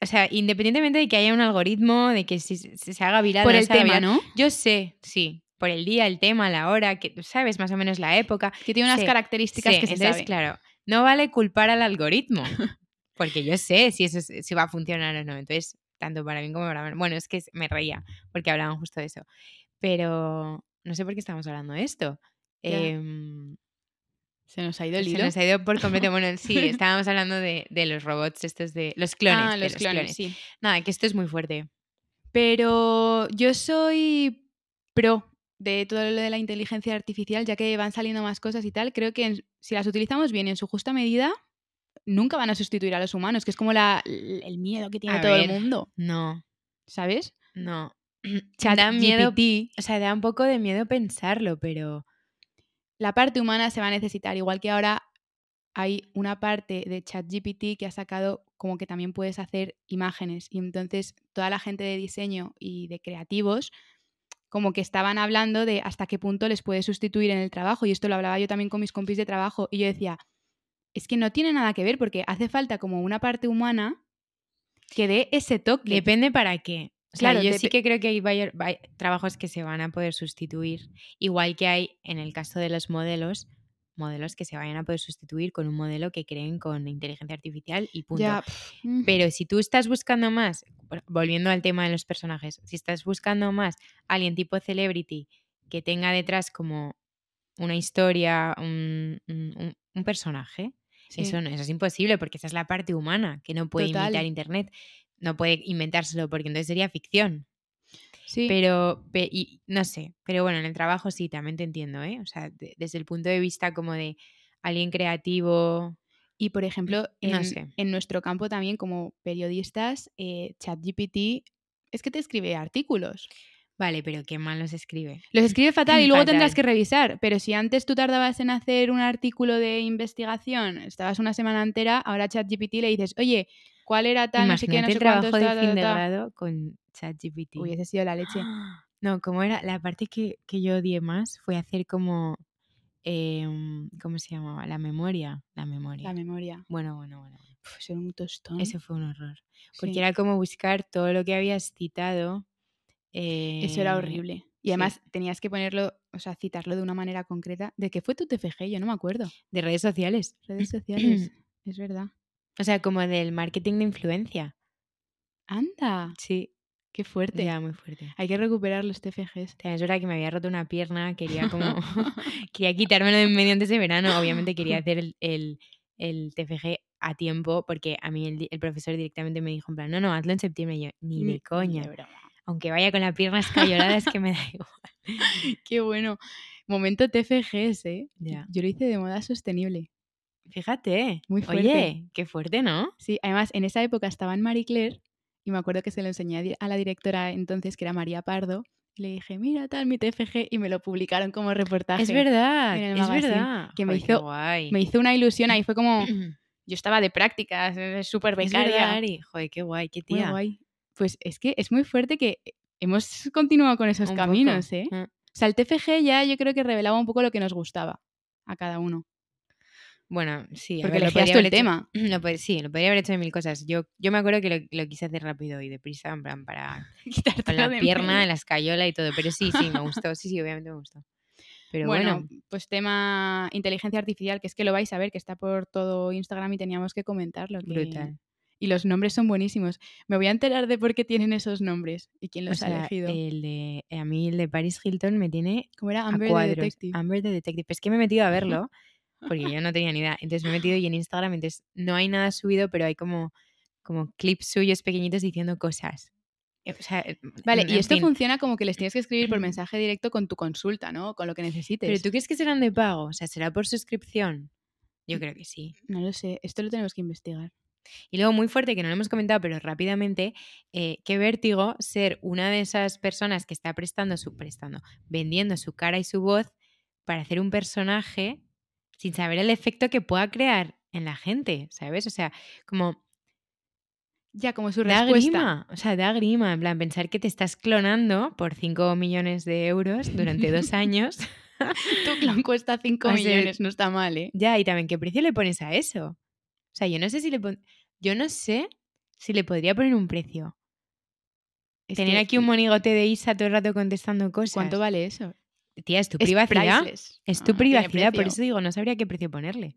o sea independientemente de que haya un algoritmo, de que si se, se haga viral Por no el tema, viral, ¿no? yo sé, sí, por el día, el tema, la hora, que sabes más o menos la época. Que tiene unas características que se entonces, sabe. claro, no vale culpar al algoritmo, *laughs* porque yo sé si eso es- si va a funcionar o no. Entonces, tanto para bien como para mal. Bueno, es que me reía porque hablaban justo de eso. Pero no sé por qué estamos hablando de esto. Em, Se nos ha ido el Se hilo. nos ha ido por completo. *laughs* Bueno, sí, estábamos hablando de, de los robots, estos de. Los clones. ah, de los clones, sí. Nada, que esto es muy fuerte. Pero yo soy pro de todo lo de la inteligencia artificial, ya que van saliendo más cosas y tal. Creo que en- si las utilizamos bien en su justa medida, nunca van a sustituir a los humanos, que es como la, el miedo que tiene A todo el mundo, No, ¿sabes? no. *clears throat* Chat da miedo. GPT, O sea, da un poco de miedo pensarlo, pero. la parte humana se va a necesitar, igual que ahora hay una parte de ChatGPT que ha sacado como que también puedes hacer imágenes y entonces toda la gente de diseño y de creativos como que estaban hablando de hasta qué punto les puede sustituir en el trabajo y esto lo hablaba yo también con mis compis de trabajo y yo decía, es que no tiene nada que ver porque hace falta como una parte humana que dé ese toque. Depende para qué. O sea, Claro, yo sí que creo que hay, trabajos que se van a poder sustituir, igual que hay en el caso de los modelos, modelos que se vayan a poder sustituir con un modelo que creen con inteligencia artificial y punto. Ya. Pero si tú estás buscando más, volviendo al tema de los personajes, si estás buscando más alguien tipo celebrity que tenga detrás como una historia, un- un- un personaje, Sí. eso, no, eso es imposible porque esa es la parte humana que no puede Total. imitar Internet. No puede inventárselo porque entonces sería ficción. Sí. Pero, pe- y, no sé, pero bueno, en el trabajo sí, también te entiendo, ¿eh? O sea, de- desde el punto de vista como de alguien creativo, Y por ejemplo, No en, sé. en nuestro campo también como periodistas, eh, ChatGPT es que te escribe artículos. Vale, pero qué mal los escribe. Los escribe *clears throat* fatal y luego tendrás que revisar. Pero si antes tú tardabas en hacer un artículo de investigación, estabas una semana entera, ahora ChatGPT le dices, oye, ¿cuál era tal? No sé qué, no Imagínate sé el trabajo cuántos, de ta, ta, fin ta, de ta". grado con ChatGPT. Hubiese sido la leche. *gasps* No, como era, la parte que, que yo odié más fue hacer como, em, ¿cómo se llamaba? La memoria, la memoria. La memoria. bueno, bueno, bueno. Uf, ser un tostón. Eso fue un horror. Porque Sí. era como buscar todo lo que habías citado. Eso era eh, horrible. Y sí. además tenías que ponerlo, o sea, citarlo de una manera concreta. ¿De qué fue tu TFG? Yo no me acuerdo. De redes sociales. Redes *clears throat* sociales. es verdad. O sea, como del marketing de influencia. Anda, Sí, qué fuerte. ya muy fuerte. Hay que recuperar los TFGs. Es verdad que me había roto una pierna, quería como... *laughs* *laughs* quería quitármelo de en medio antes de verano. Obviamente quería hacer el, el, el TFG a tiempo porque a mí el, el profesor directamente me dijo en plan, no, no, hazlo en septiembre. Y yo, ni de coña. broma. Aunque vaya con la pierna escayolada es que me *laughs* da igual. Qué bueno. Momento TFGs, ¿eh? Ya. Yo lo hice de moda sostenible. Fíjate. Muy fuerte. Oye, qué fuerte, ¿no? Sí, además en esa época estaba en Marie Claire y me acuerdo que se lo enseñé a la directora entonces, que era María Pardo, y le dije, mira tal mi TFG, y me lo publicaron como reportaje. Es verdad, en el es verdad. que me hizo- guay. Me hizo una ilusión ahí, fue como, *clears throat* yo estaba de prácticas, eh, súper Es verdad, becaria. Ari. Joder, qué guay, qué Muy tía. guay. Pues es que es muy fuerte que hemos continuado con esos Un poco. caminos, ¿eh? Mm. O sea, el TFG ya yo creo que revelaba un poco lo que nos gustaba a cada uno. Bueno, sí. Porque ver, lo podría el hecho- tema. *clears throat* Lo sí, lo podría haber hecho de mil cosas. Yo, yo me acuerdo que lo, lo quise hacer rápido y deprisa, en plan, para *laughs* con Quitártelo la de pierna, la escayola y todo. Pero sí, sí, me *laughs* gustó. Sí, sí, obviamente me gustó. Pero bueno, bueno, pues tema inteligencia artificial, que es que lo vais a ver, que está por todo Instagram y teníamos que comentarlo. que- brutal. Y los nombres son buenísimos. Me voy a enterar de por qué tienen esos nombres y quién O los ha sea, elegido. el de, a mí el de Paris Hilton me tiene ¿Cómo era? a Amber the cuadros. Detective. Amber the Detective. Es que me he metido a *laughs* verlo porque yo no tenía ni idea. Entonces me he metido y en Instagram, entonces no hay nada subido, pero hay como, como clips suyos pequeñitos diciendo cosas. Eh, O sea, eh, Vale, y esto fin. funciona como que les tienes que escribir por *clears throat* mensaje directo con tu consulta, ¿no? Con lo que necesites. ¿Pero tú crees que serán de pago? O sea, ¿será por suscripción? Yo creo que sí. No lo sé, esto lo tenemos que investigar. Y luego, muy fuerte, que no lo hemos comentado, pero rápidamente, eh, qué vértigo ser una de esas personas que está prestando su, prestando, vendiendo su cara y su voz para hacer un personaje sin saber el efecto que pueda crear en la gente, ¿sabes? O sea, como Ya, como su da respuesta. grima, o sea, da grima, en plan, pensar que te estás clonando por 5 millones de euros durante dos *laughs* años. Tu clon cuesta *laughs* 5 O sea, millones, no está mal, ¿eh? Ya, y también, ¿qué precio le pones a eso? O sea, yo no sé si le pon- yo no sé si le podría poner un precio. Es Tener aquí un monigote de Isa todo el rato contestando cosas. ¿Cuánto vale eso? Tía, es tu Es privacidad. priceless. Es tu tiene privacidad, por eso digo, no sabría qué precio ponerle.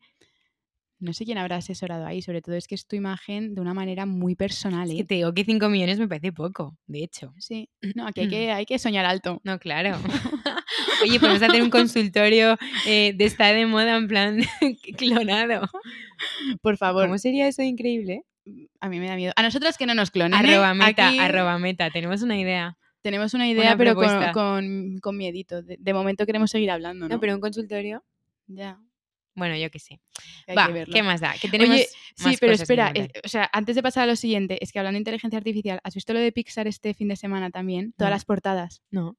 No sé quién habrá asesorado ahí, sobre todo es que es tu imagen de una manera muy personal. Es ¿eh? que te digo que 5 millones me parece poco, de hecho. Sí, *clears throat* no, aquí hay que, hay que soñar alto. No, claro. *laughs* *laughs* Oye, podemos hacer un consultorio eh, de estar de moda en plan *laughs* clonado. Por favor, ¿Cómo sería eso de increíble? a mí me da miedo. A nosotras que no nos clonen. ¿eh? Arroba meta, Aquí arroba meta. Tenemos una idea. Tenemos una idea, Una pero con, con, con miedito. De, de momento queremos seguir hablando, ¿no? No, pero un consultorio. Ya. Bueno, yo qué sé. hay Va, que verlo. ¿qué más da? Que tenemos Oye, sí, pero cosas espera, eh, o sea, antes de pasar a lo siguiente, es que hablando de inteligencia artificial, ¿has visto lo de Pixar este fin de semana también? Todas las portadas. No,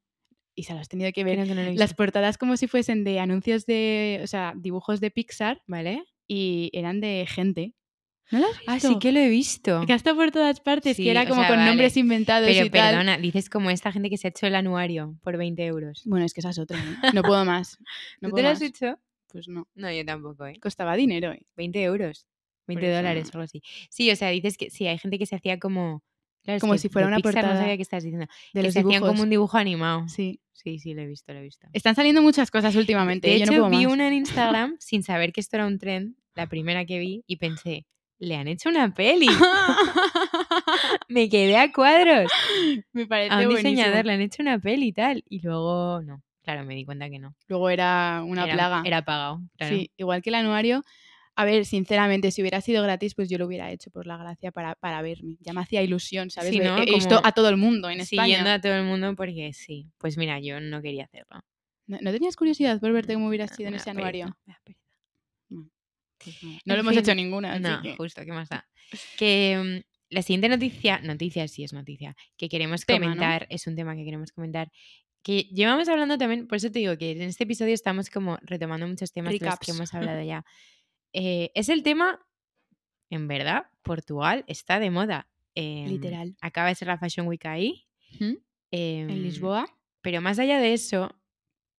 Y se las has tenido que ver. que no lo Las portadas como si fuesen de anuncios de, o sea, dibujos de Pixar ¿Vale? y eran de gente. ¿No las has visto? Ah, sí que lo he visto. Que ha estado por todas partes, Sí, que era o como sea, con vale. nombres inventados Pero y tal. perdona, dices como esta gente que se ha hecho el anuario por 20 euros. Bueno, es que esa es otra. ¿eh? No puedo más. *laughs* No ¿Tú puedo te lo has más. hecho? Pues no. No, yo tampoco, ¿eh? Costaba dinero, ¿eh? 20 euros. 20 eso dólares no. algo así. Sí, o sea, dices que sí, hay gente que se hacía como... Claro, es Como que si fuera una Pixar No portada sabía qué estás diciendo. De que los se hacían como un dibujo animado. Sí. Sí, sí, lo he visto, lo he visto. Están saliendo muchas cosas últimamente. De yo hecho, no puedo vi más. una en Instagram *laughs* sin saber que esto era un trend, la primera que vi, y pensé, le han hecho una peli. *laughs* Me quedé a cuadros. Me parece A un buenísimo. diseñador le han hecho una peli y tal. Y luego, no. Claro, me di cuenta que no. Luego era una era, plaga. Era pagado. Claro. Sí, igual que el anuario. A ver, sinceramente, si hubiera sido gratis, pues yo lo hubiera hecho por la gracia para, para verme. Ya me hacía ilusión, ¿sabes? Sí, ¿no? He visto a todo el mundo en Siguiendo España. a todo el mundo porque sí. Pues mira, yo no quería hacerlo. ¿No, no tenías curiosidad por verte cómo hubieras Me sido en ese anuario? pereza. Pues no, no lo hemos hecho ninguna, No, que- justo, ¿qué más da? *laughs* Que mm, la siguiente noticia, noticia sí es noticia, que queremos Tema, ¿no? comentar, es un tema que queremos comentar, que llevamos hablando también, por eso te digo que en este episodio estamos como retomando muchos temas de los que hemos *laughs* hablado ya. Eh, es el tema, en verdad, Portugal está de moda. Em, Literal. Acaba de ser la Fashion Week ahí. ¿Mm? em, En Lisboa. pero más allá de eso,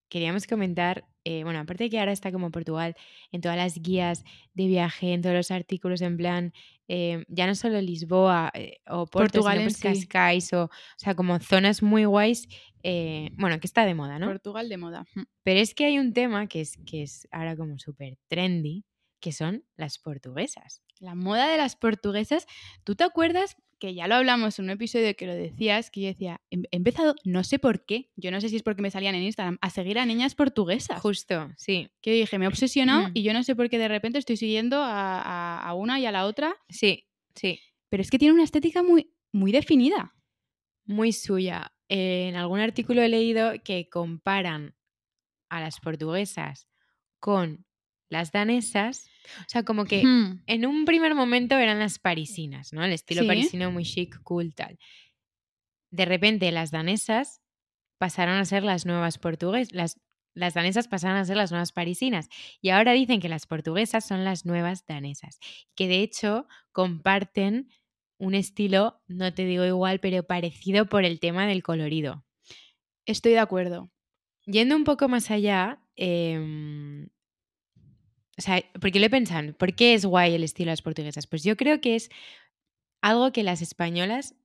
queríamos comentar, eh, bueno, aparte de que ahora está como Portugal en todas las guías de viaje, en todos los artículos, en plan, eh, ya no solo Lisboa eh, o Porto, Portugal sino pues sí. Cascais, o, o sea, como zonas muy guays, eh, bueno, que está de moda, ¿no? Portugal de moda. Pero es que hay un tema que es, que es ahora como súper trendy, que son las portuguesas. La moda de las portuguesas. ¿Tú te acuerdas que ya lo hablamos en un episodio que lo decías? Que yo decía, he he empezado, no sé por qué, yo no sé si es porque me salían en Instagram, a seguir a niñas portuguesas. Justo, sí, Que dije, me he obsesionado Mm. y yo no sé por qué de repente estoy siguiendo a, a- a una y a la otra. sí, sí. Pero es que tiene una estética muy, muy definida. muy suya. Eh, en algún artículo he leído que comparan a las portuguesas con las danesas. O sea, como que Hmm. en un primer momento eran las parisinas, ¿no? El estilo Sí. parisino muy chic, cool, tal. De repente las danesas pasaron a ser las nuevas portuguesas. Las, las danesas pasaron a ser las nuevas parisinas. Y ahora dicen que las portuguesas son las nuevas danesas. Que de hecho comparten un estilo, no te digo igual, pero parecido por el tema del colorido. Estoy de acuerdo. Yendo un poco más allá, em, o sea, porque lo he pensado, ¿por qué es guay el estilo de las portuguesas? Pues yo creo que es algo que las españolas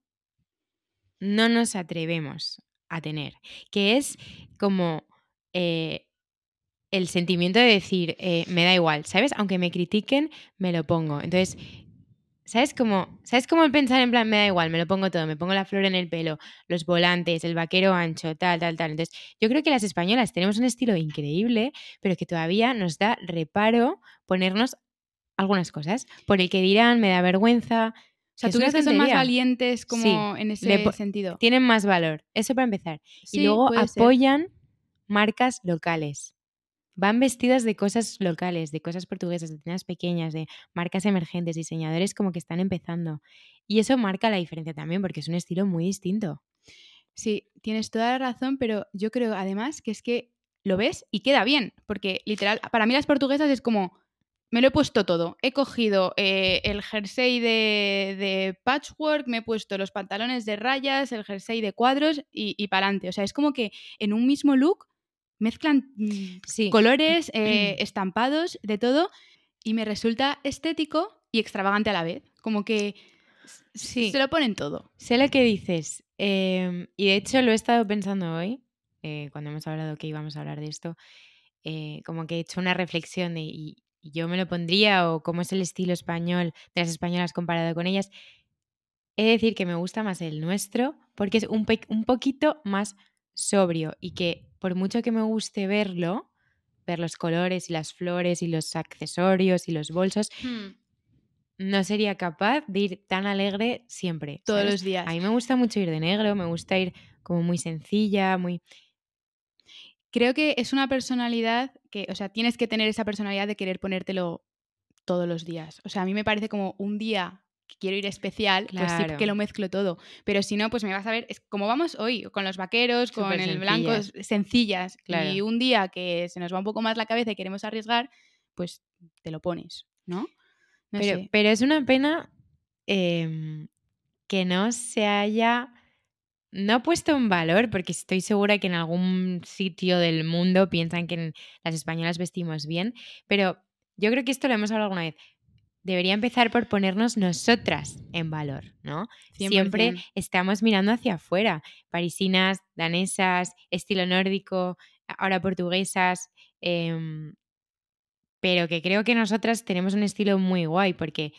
no nos atrevemos a tener, que es como eh, el sentimiento de decir, eh, me da igual, ¿sabes? Aunque me critiquen, me lo pongo. Entonces, ¿sabes cómo, ¿sabes cómo el pensar en plan, me da igual, me lo pongo todo, me pongo la flor en el pelo, los volantes, el vaquero ancho, tal, tal, tal? Entonces, yo creo que las españolas tenemos un estilo increíble, pero que todavía nos da reparo ponernos algunas cosas, por el que dirán, me da vergüenza. O sea, ¿tú crees que son más valientes como en ese sentido? Tienen más valor, eso para empezar. Sí, y luego ser. apoyan marcas locales. Van vestidas de cosas locales, de cosas portuguesas, de tiendas pequeñas, de marcas emergentes, diseñadores como que están empezando. Y eso marca la diferencia también, porque es un estilo muy distinto. Sí, tienes toda la razón, pero yo creo además que es que lo ves y queda bien, porque literal, para mí las portuguesas es como, me lo he puesto todo, he cogido eh, el jersey de, de patchwork, me he puesto los pantalones de rayas, el jersey de cuadros y, y para adelante. O sea, es como que en un mismo look mezclan Sí. colores, *clears throat* eh, estampados, de todo, y me resulta estético y extravagante a la vez. Como que Sí. se lo ponen todo. Sé lo que dices. em, y de hecho lo he estado pensando hoy, eh, cuando hemos hablado que íbamos a hablar de esto, eh, como que he hecho una reflexión de, y yo me lo pondría o cómo es el estilo español de las españolas comparado con ellas, he de decir que me gusta más el nuestro porque es un, un poquito más sobrio y que por mucho que me guste verlo, ver los colores y las flores y los accesorios y los bolsos, Hmm. no sería capaz de ir tan alegre siempre. Todos ¿sabes? los días. A mí me gusta mucho ir de negro, me gusta ir como muy sencilla, muy... Creo que es una personalidad que, o sea, tienes que tener esa personalidad de querer ponértelo todos los días. O sea, a mí me parece como un día que quiero ir especial, pues sí que lo mezclo todo. Pero si no, pues me vas a ver, es como vamos hoy, con los vaqueros, con el blanco, sencillas. s- sencillas. Claro. Y un día que se nos va un poco más la cabeza y queremos arriesgar, pues te lo pones, ¿no? No pero, sé. pero es una pena em, que no se haya no puesto en valor, porque estoy segura que en algún sitio del mundo piensan que las españolas vestimos bien, pero yo creo que esto lo hemos hablado alguna vez. Debería empezar por ponernos nosotras en valor, ¿no? Siempre 100%. estamos mirando hacia afuera. Parisinas, danesas, estilo nórdico, ahora portuguesas. em, pero que creo que nosotras tenemos un estilo muy guay porque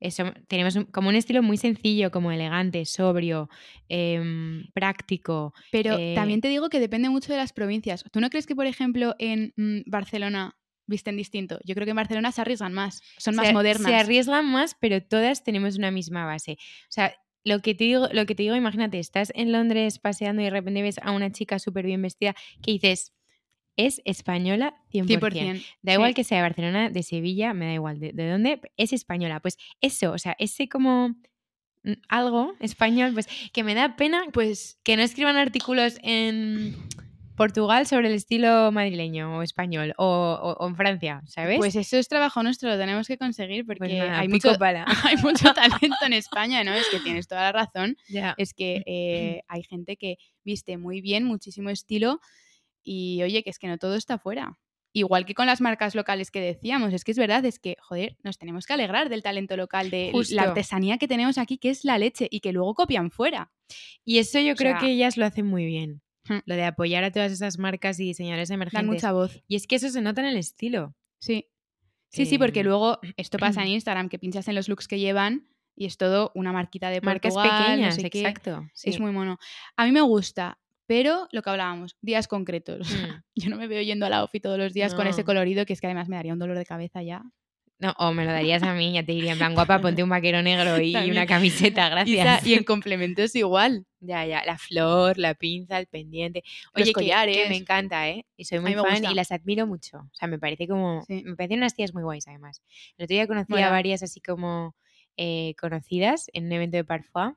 eso, tenemos un- como un estilo muy sencillo, como elegante, sobrio, em, práctico. Pero eh, también te digo que depende mucho de las provincias. ¿Tú no crees que, por ejemplo, en mm, Barcelona visten distinto? Yo creo que en Barcelona se arriesgan más, son más se, modernas. Se arriesgan más, pero todas tenemos una misma base. O sea, lo que te digo, lo que te digo imagínate, estás en Londres paseando y de repente ves a una chica súper bien vestida que dices, es española 100%. 100%. Da igual que sea de Barcelona, de Sevilla, me da igual de, de dónde, es española. Pues eso, o sea, ese como mm, algo español, pues que me da pena Pues que no escriban artículos en Portugal sobre el estilo madrileño o español o, o- o en Francia, ¿sabes? Pues eso es trabajo nuestro, lo tenemos que conseguir porque Pues nada, hay, mucho, *laughs* hay mucho talento en España, ¿no? Es que tienes toda la razón. Es que *laughs* eh, hay gente que viste muy bien, muchísimo estilo y oye, que es que no todo está fuera. Igual que con las marcas locales que decíamos, es que es verdad, es que, joder, nos tenemos que alegrar del talento local, de Justo. la artesanía que tenemos aquí, que es la leche, y que luego copian fuera. Y eso yo O creo sea- que ellas lo hacen muy bien. Hmm. Lo de apoyar a todas esas marcas y diseñadores Dan emergentes. mucha voz. Y es que eso se nota en el estilo. Sí. Sí, sí, porque Em, luego *clears throat* esto pasa en *clears throat* Instagram, que pinchas en los looks que llevan y es todo una marquita de Marcas no pequeñas, sé exacto. sí. Es muy mono. A mí me gusta, pero lo que hablábamos, días concretos. Mm. *laughs* Yo no me veo yendo a la ofi todos los días con ese colorido que es que además me daría un dolor de cabeza ya. No, o me lo darías a mí, ya te diría, en plan, guapa, ponte un vaquero negro y También. una camiseta, gracias. y en complemento es igual. Ya, ya, la flor, la pinza, el pendiente. Los Oye, que- que, collares. me encanta, ¿eh? Y soy muy fan gusta. y las admiro mucho. O sea, me parece como. Sí. Me parecen unas tías muy guays, además. El otro día conocí a varias así como eh, conocidas en un evento de Parfois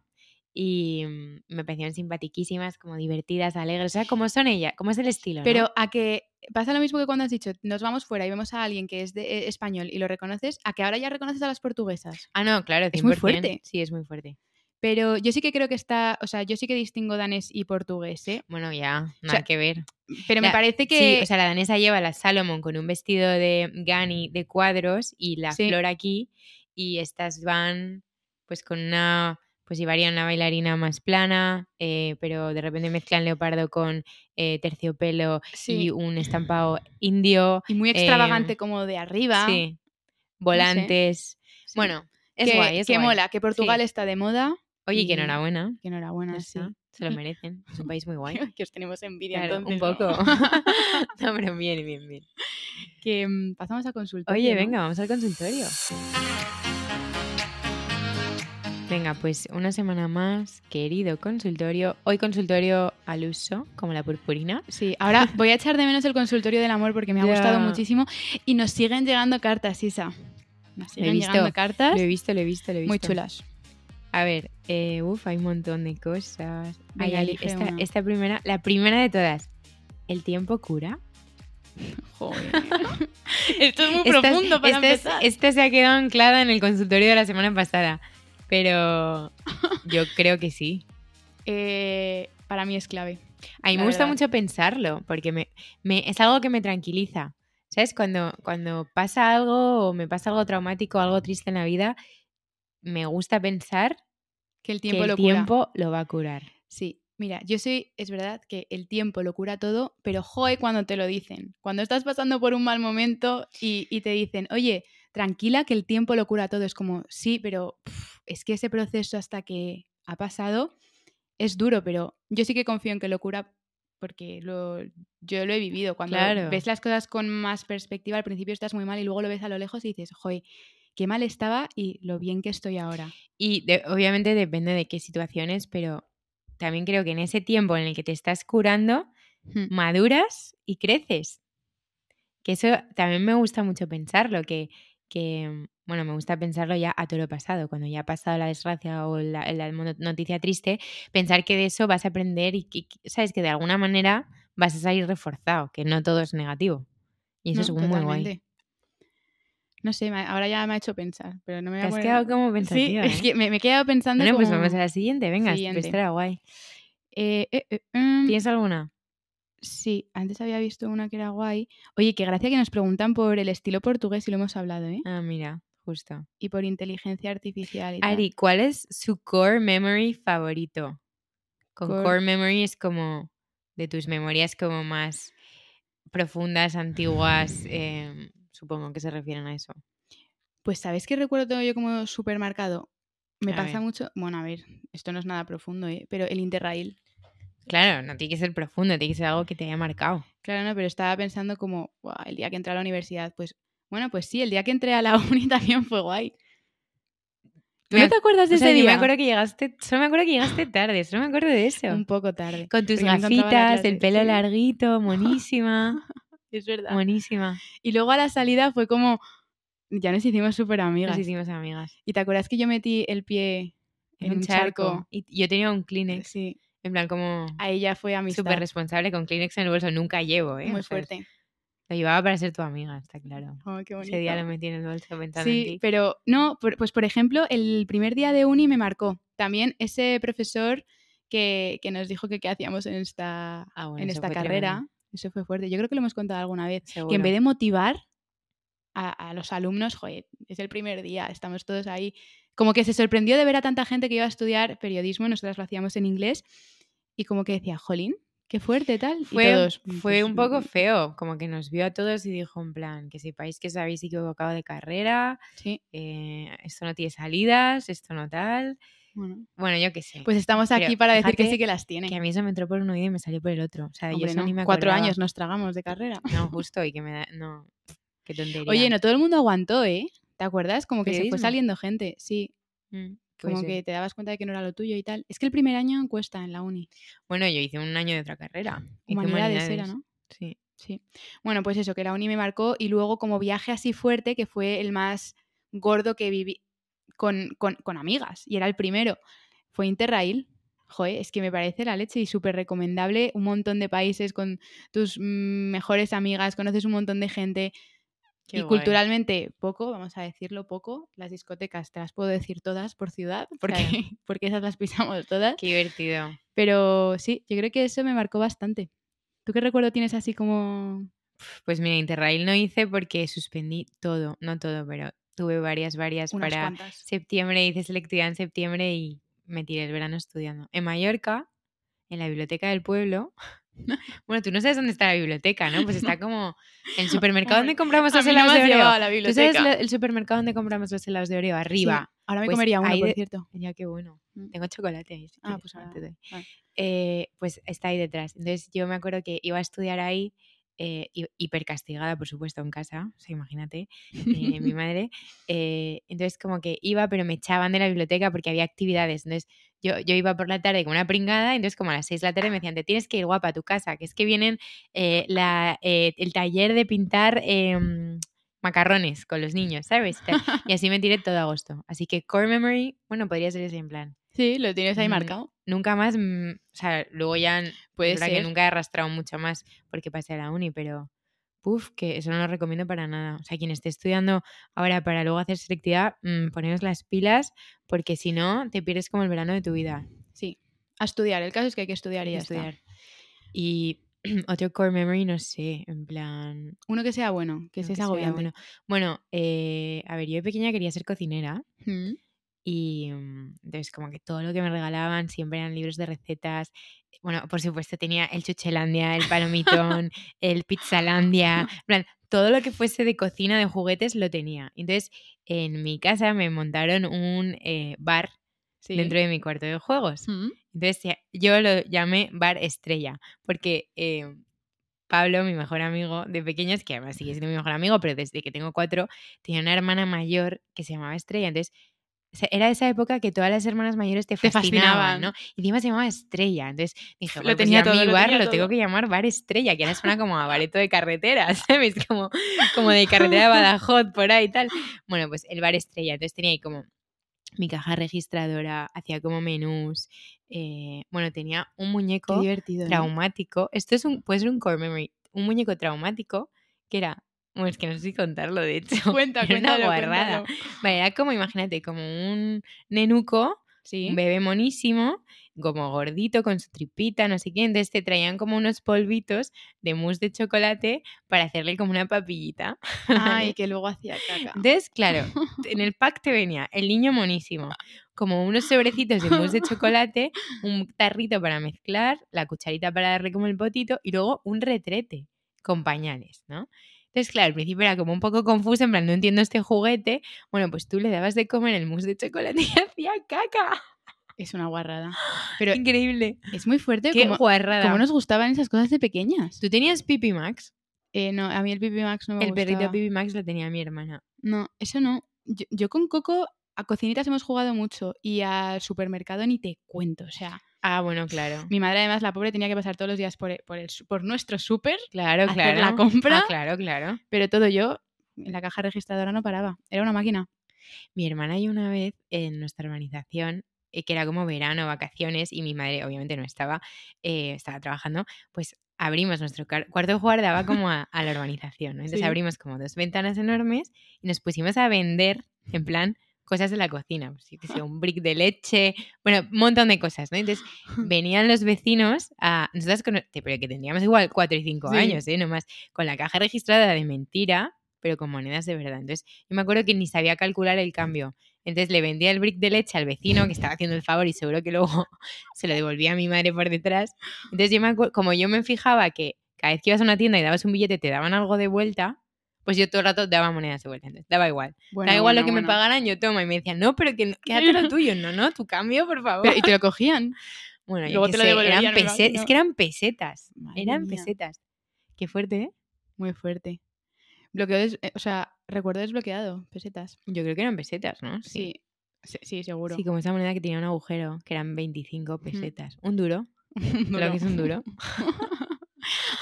y mm, me parecieron simpatiquísimas, como divertidas, alegres. O sea, como son ellas, como es el estilo. ¿no? Pero a que pasa lo mismo que cuando has dicho, nos vamos fuera y vemos a alguien que es de, eh, español y lo reconoces, a que ahora ya reconoces a las portuguesas. Ah, no, claro, 100%. Es muy fuerte. Sí, es muy fuerte. Pero yo sí que creo que está, o sea, yo sí que distingo danés y portugués, ¿eh? Bueno, ya, nada sea, que ver. Pero me parece que... Sí, o sea, la danesa lleva la Salomon con un vestido de Gani de cuadros y la Sí. flor aquí. Y estas van, pues con una. Pues llevarían una bailarina más plana, eh, pero de repente mezclan leopardo con eh, terciopelo sí, y un estampado indio. y muy extravagante como de arriba. Sí. Volantes. Sí. Bueno, es que, guay, es que guay. mola, que Portugal Sí. está de moda. Oye, que y- enhorabuena. Que enhorabuena, sí. Se lo *laughs* merecen. Es un país muy guay. que os tenemos envidia Claro, entonces, un ¿no? poco. *laughs* no, pero bien, bien, bien. que mm, pasamos a consultorio. Oye, ¿no? venga, vamos al consultorio. Venga, pues una semana más, querido consultorio. Hoy consultorio al uso, como la purpurina. Sí, ahora *laughs* voy a echar de menos el consultorio del amor porque me ha gustado muchísimo y nos siguen llegando cartas, Isa. Nos siguen visto, llegando cartas Lo he visto, lo he visto, lo he visto. muy chulas. A ver, eh, uf, hay un montón de cosas. Ay, Ali, esta, primera, la primera de todas. ¿El tiempo cura? Joder. *laughs* Esto es muy Esta- profundo para esta, es- empezar. esta se ha quedado anclada en el consultorio de la semana pasada. Pero *laughs* yo creo que sí. Eh, para mí es clave. A mí me gusta verdad. mucho pensarlo, porque me, me- es algo que me tranquiliza. ¿Sabes? Cuando, cuando pasa algo o me pasa algo traumático algo triste en la vida, me gusta pensar Que el que tiempo el lo cura. tiempo lo va a curar. Sí. Mira, yo soy, es verdad que el tiempo lo cura todo, pero joe cuando te lo dicen. Cuando estás pasando por un mal momento y, y te dicen, oye, tranquila que el tiempo lo cura todo. Es como, sí, pero es que ese proceso hasta que ha pasado es duro, pero yo sí que confío en que lo cura porque lo, yo lo he vivido. Cuando Claro. ves las cosas con más perspectiva, al principio estás muy mal y luego lo ves a lo lejos y dices, joder, qué mal estaba y lo bien que estoy ahora. Y de- obviamente depende de qué situaciones, pero también creo que en ese tiempo en el que te estás curando, Hmm. maduras y creces. Que eso también me gusta mucho pensarlo, que, que, bueno, me gusta pensarlo ya a todo lo pasado, cuando ya ha pasado la desgracia o la, noticia triste, pensar que de eso vas a aprender y que, sabes que de alguna manera vas a salir reforzado, que no todo es negativo. Y eso No, es muy guay. No sé, ahora ya me ha hecho pensar, pero no me voy Te a has poner- quedado como Sí, pensativa. es ¿eh? que me, me he quedado pensando Bueno, pues vamos a la siguiente, venga, Siguiente. esta era guay. Eh, eh, eh, mm, ¿Tienes alguna? Sí, antes había visto una que era guay. Oye, qué gracia que nos preguntan por el estilo portugués y lo hemos hablado, ¿eh? Ah, mira, justo. Y por inteligencia artificial y tal. Ari, ¿cuál es su core memory favorito? Con Core- core, memory es como de tus memorias como más profundas, antiguas, em, supongo que se refieren a eso. Pues ¿sabes qué recuerdo tengo yo como supermercado? Me A pasa ver. mucho, bueno, a ver, esto no es nada profundo, ¿eh? Pero el Interrail. Claro, no tiene que ser profundo, tiene que ser algo que te haya marcado. Claro, no, pero estaba pensando como, "Buah, el día que entré a la universidad, pues, bueno, pues sí, el día que entré a la *laughs* uni también fue guay. ¿Tú no te acuerdas de O sea, ese yo día? me acuerdo que llegaste, solo me acuerdo que llegaste tarde, solo me acuerdo de eso. Un poco tarde. Con tus porque gafitas, el pelo sí. larguito, monísima, *laughs* Es verdad. monísima. Y luego a la salida fue como, ya nos hicimos súper amigas. Nos hicimos amigas. ¿Y te acuerdas que yo metí el pie en, un charco? Y yo tenía un Kleenex, Sí, en plan como ahí ya fue amistad. súper responsable con Kleenex en el bolso. Nunca llevo, ¿eh? Muy O fuerte. Lo llevaba para ser tu amiga, está claro. Oh, qué bonito. Ese día lo metí en el bolso pensando en Sí, ti. pero no, por- pues por ejemplo, el primer día de uni me marcó. También ese profesor que, que nos dijo que qué hacíamos en esta, Ah, bueno, en esta carrera. tremendo, Eso fue fuerte. Yo creo que lo hemos contado alguna vez. Que en vez de motivar a, a los alumnos, joder, es el primer día, estamos todos ahí. Como que se sorprendió de ver a tanta gente que iba a estudiar periodismo, nosotras lo hacíamos en inglés, y como que decía, jolín, qué fuerte tal. Y Fue, todos, fue pues, un poco mm, feo, como que nos vio a todos y dijo en plan, que sepáis que os habéis equivocado de carrera, Sí, eh, esto no tiene salidas, esto no tal. bueno. Bueno, yo qué sé. Pues estamos Pero aquí para decir que sí que las tiene. que a mí eso me entró por un oído y me salió por el otro. O sea, yo Hombre, eso no, ni me Cuatro años nos tragamos de carrera. No, justo, y que me da... No, qué *laughs* tontería. Oye, no todo el mundo aguantó, ¿eh? ¿Te acuerdas? Como que se fue saliendo gente, sí. Mm, puede Como que te dabas cuenta de que no era lo tuyo y tal. Es que el primer año cuesta en la uni. Bueno, yo hice un año de otra carrera. hice Humanidades era, ¿no? Sí. Sí. Bueno, pues eso, que la uni me marcó y luego como viaje así fuerte, que fue el más gordo que viví con, con, con amigas y era el primero, fue Interrail. Joder, es que me parece la leche y súper recomendable. Un montón de países con tus mm, mejores amigas, conoces un montón de gente. Qué y guay. culturalmente poco, vamos a decirlo poco. Las discotecas te las puedo decir todas por ciudad, *laughs* porque, porque esas las pisamos todas. Qué divertido. Pero sí, yo creo que eso me marcó bastante. ¿Tú qué recuerdo tienes así como Pues mira, Interrail no hice porque suspendí todo, no todo, pero tuve varias, varias unas para cuantas? septiembre, hice selectividad en septiembre y me tiré el verano estudiando. En Mallorca, en la biblioteca del pueblo. *laughs* Bueno, tú no sabes dónde está la biblioteca, ¿no? Pues está como en el *laughs* supermercado donde compramos los helados de Oreo. la ¿Tú sabes lo- el supermercado donde compramos los helados de Oreo? Arriba. Sí, ahora me Pues comería uno, por de- cierto. *laughs* Ya, qué bueno. Mm. Tengo chocolate ahí. Ah, pues ahora te doy. vale. Eh, pues está ahí detrás. Entonces yo me acuerdo que iba a estudiar ahí, eh, hi- hipercastigada, por supuesto, en casa, o sea, imagínate, eh, mi madre. eh, entonces como que iba, pero me echaban de la biblioteca porque había actividades. Entonces yo, yo iba por la tarde como una pringada, entonces como a las 6 de la tarde me decían, te tienes que ir guapa a tu casa, que es que vienen eh, la, eh, el taller de pintar em, macarrones con los niños, ¿sabes? Y *laughs* así me tiré todo agosto. Así que core memory, bueno, podría ser ese en plan. Sí, lo tienes ahí Mm, marcado. Nunca más, mm, o sea, luego ya n- Puede es verdad que nunca he arrastrado mucho más porque pasé a la uni, pero puf, que eso no lo recomiendo para nada. O sea, quien esté estudiando ahora para luego hacer selectividad, mm, poneros las pilas porque si no, te pierdes como el verano de tu vida. Sí. A estudiar. El caso es que hay que estudiar y ya está. estudiar. Y *clears throat* otro core memory, no sé, en plan... Uno que sea bueno, que sea sea agobiante. Bueno, bueno eh, a ver, yo de pequeña quería ser cocinera Mm. y mm, entonces como que todo lo que me regalaban siempre eran libros de recetas bueno, por supuesto, tenía el Chuchelandia, el Palomitón, *laughs* el Pizzalandia, en plan, todo lo que fuese de cocina, de juguetes, lo tenía. Entonces, en mi casa me montaron un eh, bar Sí. dentro de mi cuarto de juegos. Mm. Entonces yo lo llamé Bar Estrella, porque eh, Pablo, mi mejor amigo de pequeños, que además sigue siendo mi mejor amigo, pero desde que tengo cuatro, tenía una hermana mayor que se llamaba Estrella. Entonces era esa época que todas las hermanas mayores te Te fascinaban. ¿no? Y encima se llamaba Estrella. Entonces dije, Lo bueno, pues tenía todo, mi lo bar tenía lo todo. tengo que llamar Bar Estrella, que ahora suena como a bareto de carretera, *laughs* ¿sabes? Como, como de carretera de *laughs* Badajoz, por ahí y tal. Bueno, pues el Bar Estrella. Entonces tenía ahí como mi caja registradora, hacía como menús. eh, bueno, tenía un muñeco divertido. ¿no? traumático. Esto es un, puede ser un core memory. Un muñeco traumático que era. Bueno, es que no sé si contarlo, de hecho. *laughs* Cuenta, *laughs* era una cuéntalo, guarrada. cuéntalo. Vale, era como, imagínate, como un nenuco, Sí. un bebé monísimo, como gordito, con su tripita, no sé qué. Entonces te traían como unos polvitos de mousse de chocolate para hacerle como una papillita. *laughs* Ay, que luego hacía caca. Entonces, claro, en el pack te venía el niño monísimo, como unos sobrecitos de mousse de chocolate, un tarrito para mezclar, la cucharita para darle como el potito y luego un retrete con pañales, ¿no? Entonces, claro, al principio era como un poco confuso, en plan, no entiendo este juguete. Bueno, pues tú le dabas de comer el mousse de chocolate *laughs* y hacía caca. Es una guarrada. *gasps* Pero Increíble. es muy fuerte Qué como, guarrada. como nos gustaban esas cosas de pequeñas. ¿Tú tenías Pipi Max? Eh, no, a mí el Pipi Max no me El perrito gustaba. Pipi Max lo tenía mi hermana. No, eso no. Yo, yo con Coco a cocinitas hemos jugado mucho y al supermercado ni te cuento. O sea, Ah, bueno, claro. mi madre además, la pobre, tenía que pasar todos los días por, e- por, el, por nuestro súper, Claro, hacer claro. la compra. Ah, claro, claro. pero todo yo en la caja registradora no paraba. Era una máquina. Mi hermana y una vez en nuestra urbanización, eh, que era como verano, vacaciones, y mi madre obviamente no estaba, eh, estaba trabajando, pues abrimos nuestro cuarto de jugar, daba como a, a la urbanización, ¿no? Entonces Sí. abrimos como dos ventanas enormes y nos pusimos a vender, en plan, cosas de la cocina, pues, un brick de leche, bueno, un montón de cosas, ¿no? Entonces *laughs* venían los vecinos a, nosotras con, pero que tendríamos igual cuatro y cinco Sí. años, ¿eh? Nomás, con la caja registrada de mentira, pero con monedas de verdad. Entonces, yo me acuerdo que ni sabía calcular el cambio. Entonces le vendía el brick de leche al vecino que estaba haciendo el favor y seguro que luego *laughs* se lo devolvía a mi madre por detrás. Entonces yo me acuerdo, como yo me fijaba que cada vez que ibas a una tienda y dabas un billete te daban algo de vuelta, pues yo todo el rato daba monedas de vuelta. Entonces, daba igual. Bueno, da igual bueno, lo que me pagaran, yo toma. Y me decían, no, pero que *laughs* quédate lo tuyo. No, no, tu cambio, por favor. Pero- y te lo cogían. *laughs* Bueno, Luego qué te lo sé, eran me pese- imagino. Es que eran pesetas. Madre eran mía. pesetas. Qué fuerte, ¿eh? Muy fuerte. Bloqueo, des- eh, o sea, recuerdo desbloqueado, pesetas. Yo creo que eran pesetas, ¿no? Sí, sí, sí, seguro. Sí, como esa moneda que tenía un agujero, que eran 25 pesetas. Un duro. *laughs* Lo que es un duro.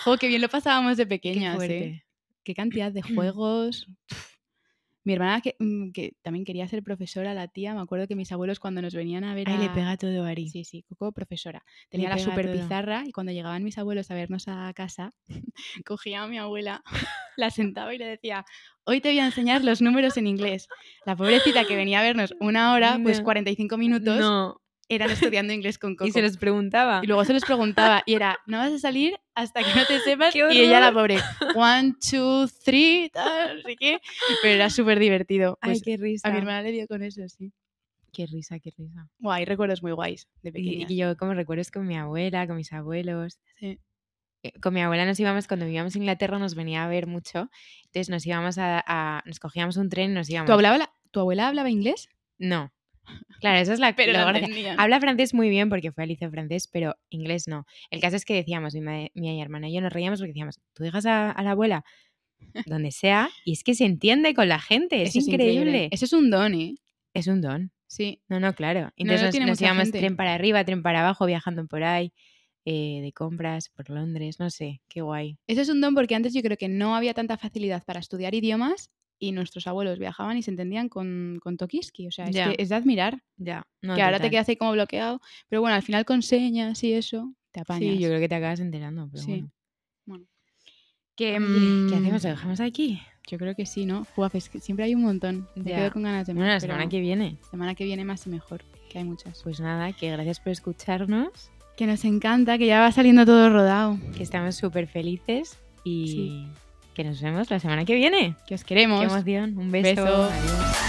Jo, qué bien lo pasábamos de Qué pequeñas, ¿eh? Qué cantidad de *clears throat* juegos. Mi hermana, que, mm, que también quería ser profesora, la tía, me acuerdo que mis abuelos cuando nos venían a ver le a- pega todo, Ari. Sí, sí, Coco, profesora. Tenía la super todo. pizarra y cuando llegaban mis abuelos a vernos a casa, *laughs* cogía a mi abuela, *laughs* la sentaba y le decía, hoy te voy a enseñar los números en inglés. La pobrecita que venía a vernos una hora, pues No. 45 minutos, No. Eran estudiando inglés con Coco. Y se los preguntaba. Y luego se les preguntaba y era, no vas a salir hasta que no te *laughs* sepas. ¡Qué y ella, la pobre, one, two, three, tal, no sé qué. Pero era súper divertido. Ay, Pues qué risa. a mi hermana le dio con eso, sí. Qué risa, qué risa. Guay, recuerdos muy guays de Y, pequeñas. y yo como recuerdos con mi abuela, con mis abuelos. Sí. Eh, Con mi abuela nos íbamos, cuando vivíamos en Inglaterra nos venía a ver mucho. Entonces nos íbamos a, a- nos cogíamos un tren y nos íbamos. ¿Tu, abuela, ¿Tu abuela hablaba inglés? No. Claro, esa es la, *laughs* Pero la. Habla francés muy bien porque fue al liceo francés, pero inglés no. El caso es que decíamos, mi, madre- mi hermana y yo nos reíamos porque decíamos, tú dejas a, a la abuela donde sea y es que se entiende con la gente, es, increíble. Eso es un don, ¿eh? Es un don. Sí. No, no, claro. No Entonces lo nos, tiene nos mucha íbamos gente. tren para arriba, tren para abajo, viajando por ahí, eh, de compras por Londres, no sé, qué guay. Eso es un don porque antes yo creo que no había tanta facilidad para estudiar idiomas y nuestros abuelos viajaban y se entendían con, con Tokiski. O sea, es, que es de admirar. Ya, no, que ahora te quedas ahí como bloqueado. Pero bueno, al final con señas y eso, te apañas. Sí, yo creo que te acabas enterando, pero Sí. bueno. Bueno. Mm, ¿Qué hacemos? ¿Lo dejamos aquí? Yo creo que sí, ¿no? Es que siempre hay un montón. Me Ya. quedo con ganas de más. Bueno, la semana que viene. semana que viene más y mejor, que hay muchas. Pues nada, que gracias por escucharnos, Que nos encanta, que ya va saliendo todo rodado. que estamos súper felices y Sí. Que nos vemos la semana que viene. Que os queremos. Qué emoción. Un beso. Beso. Adiós.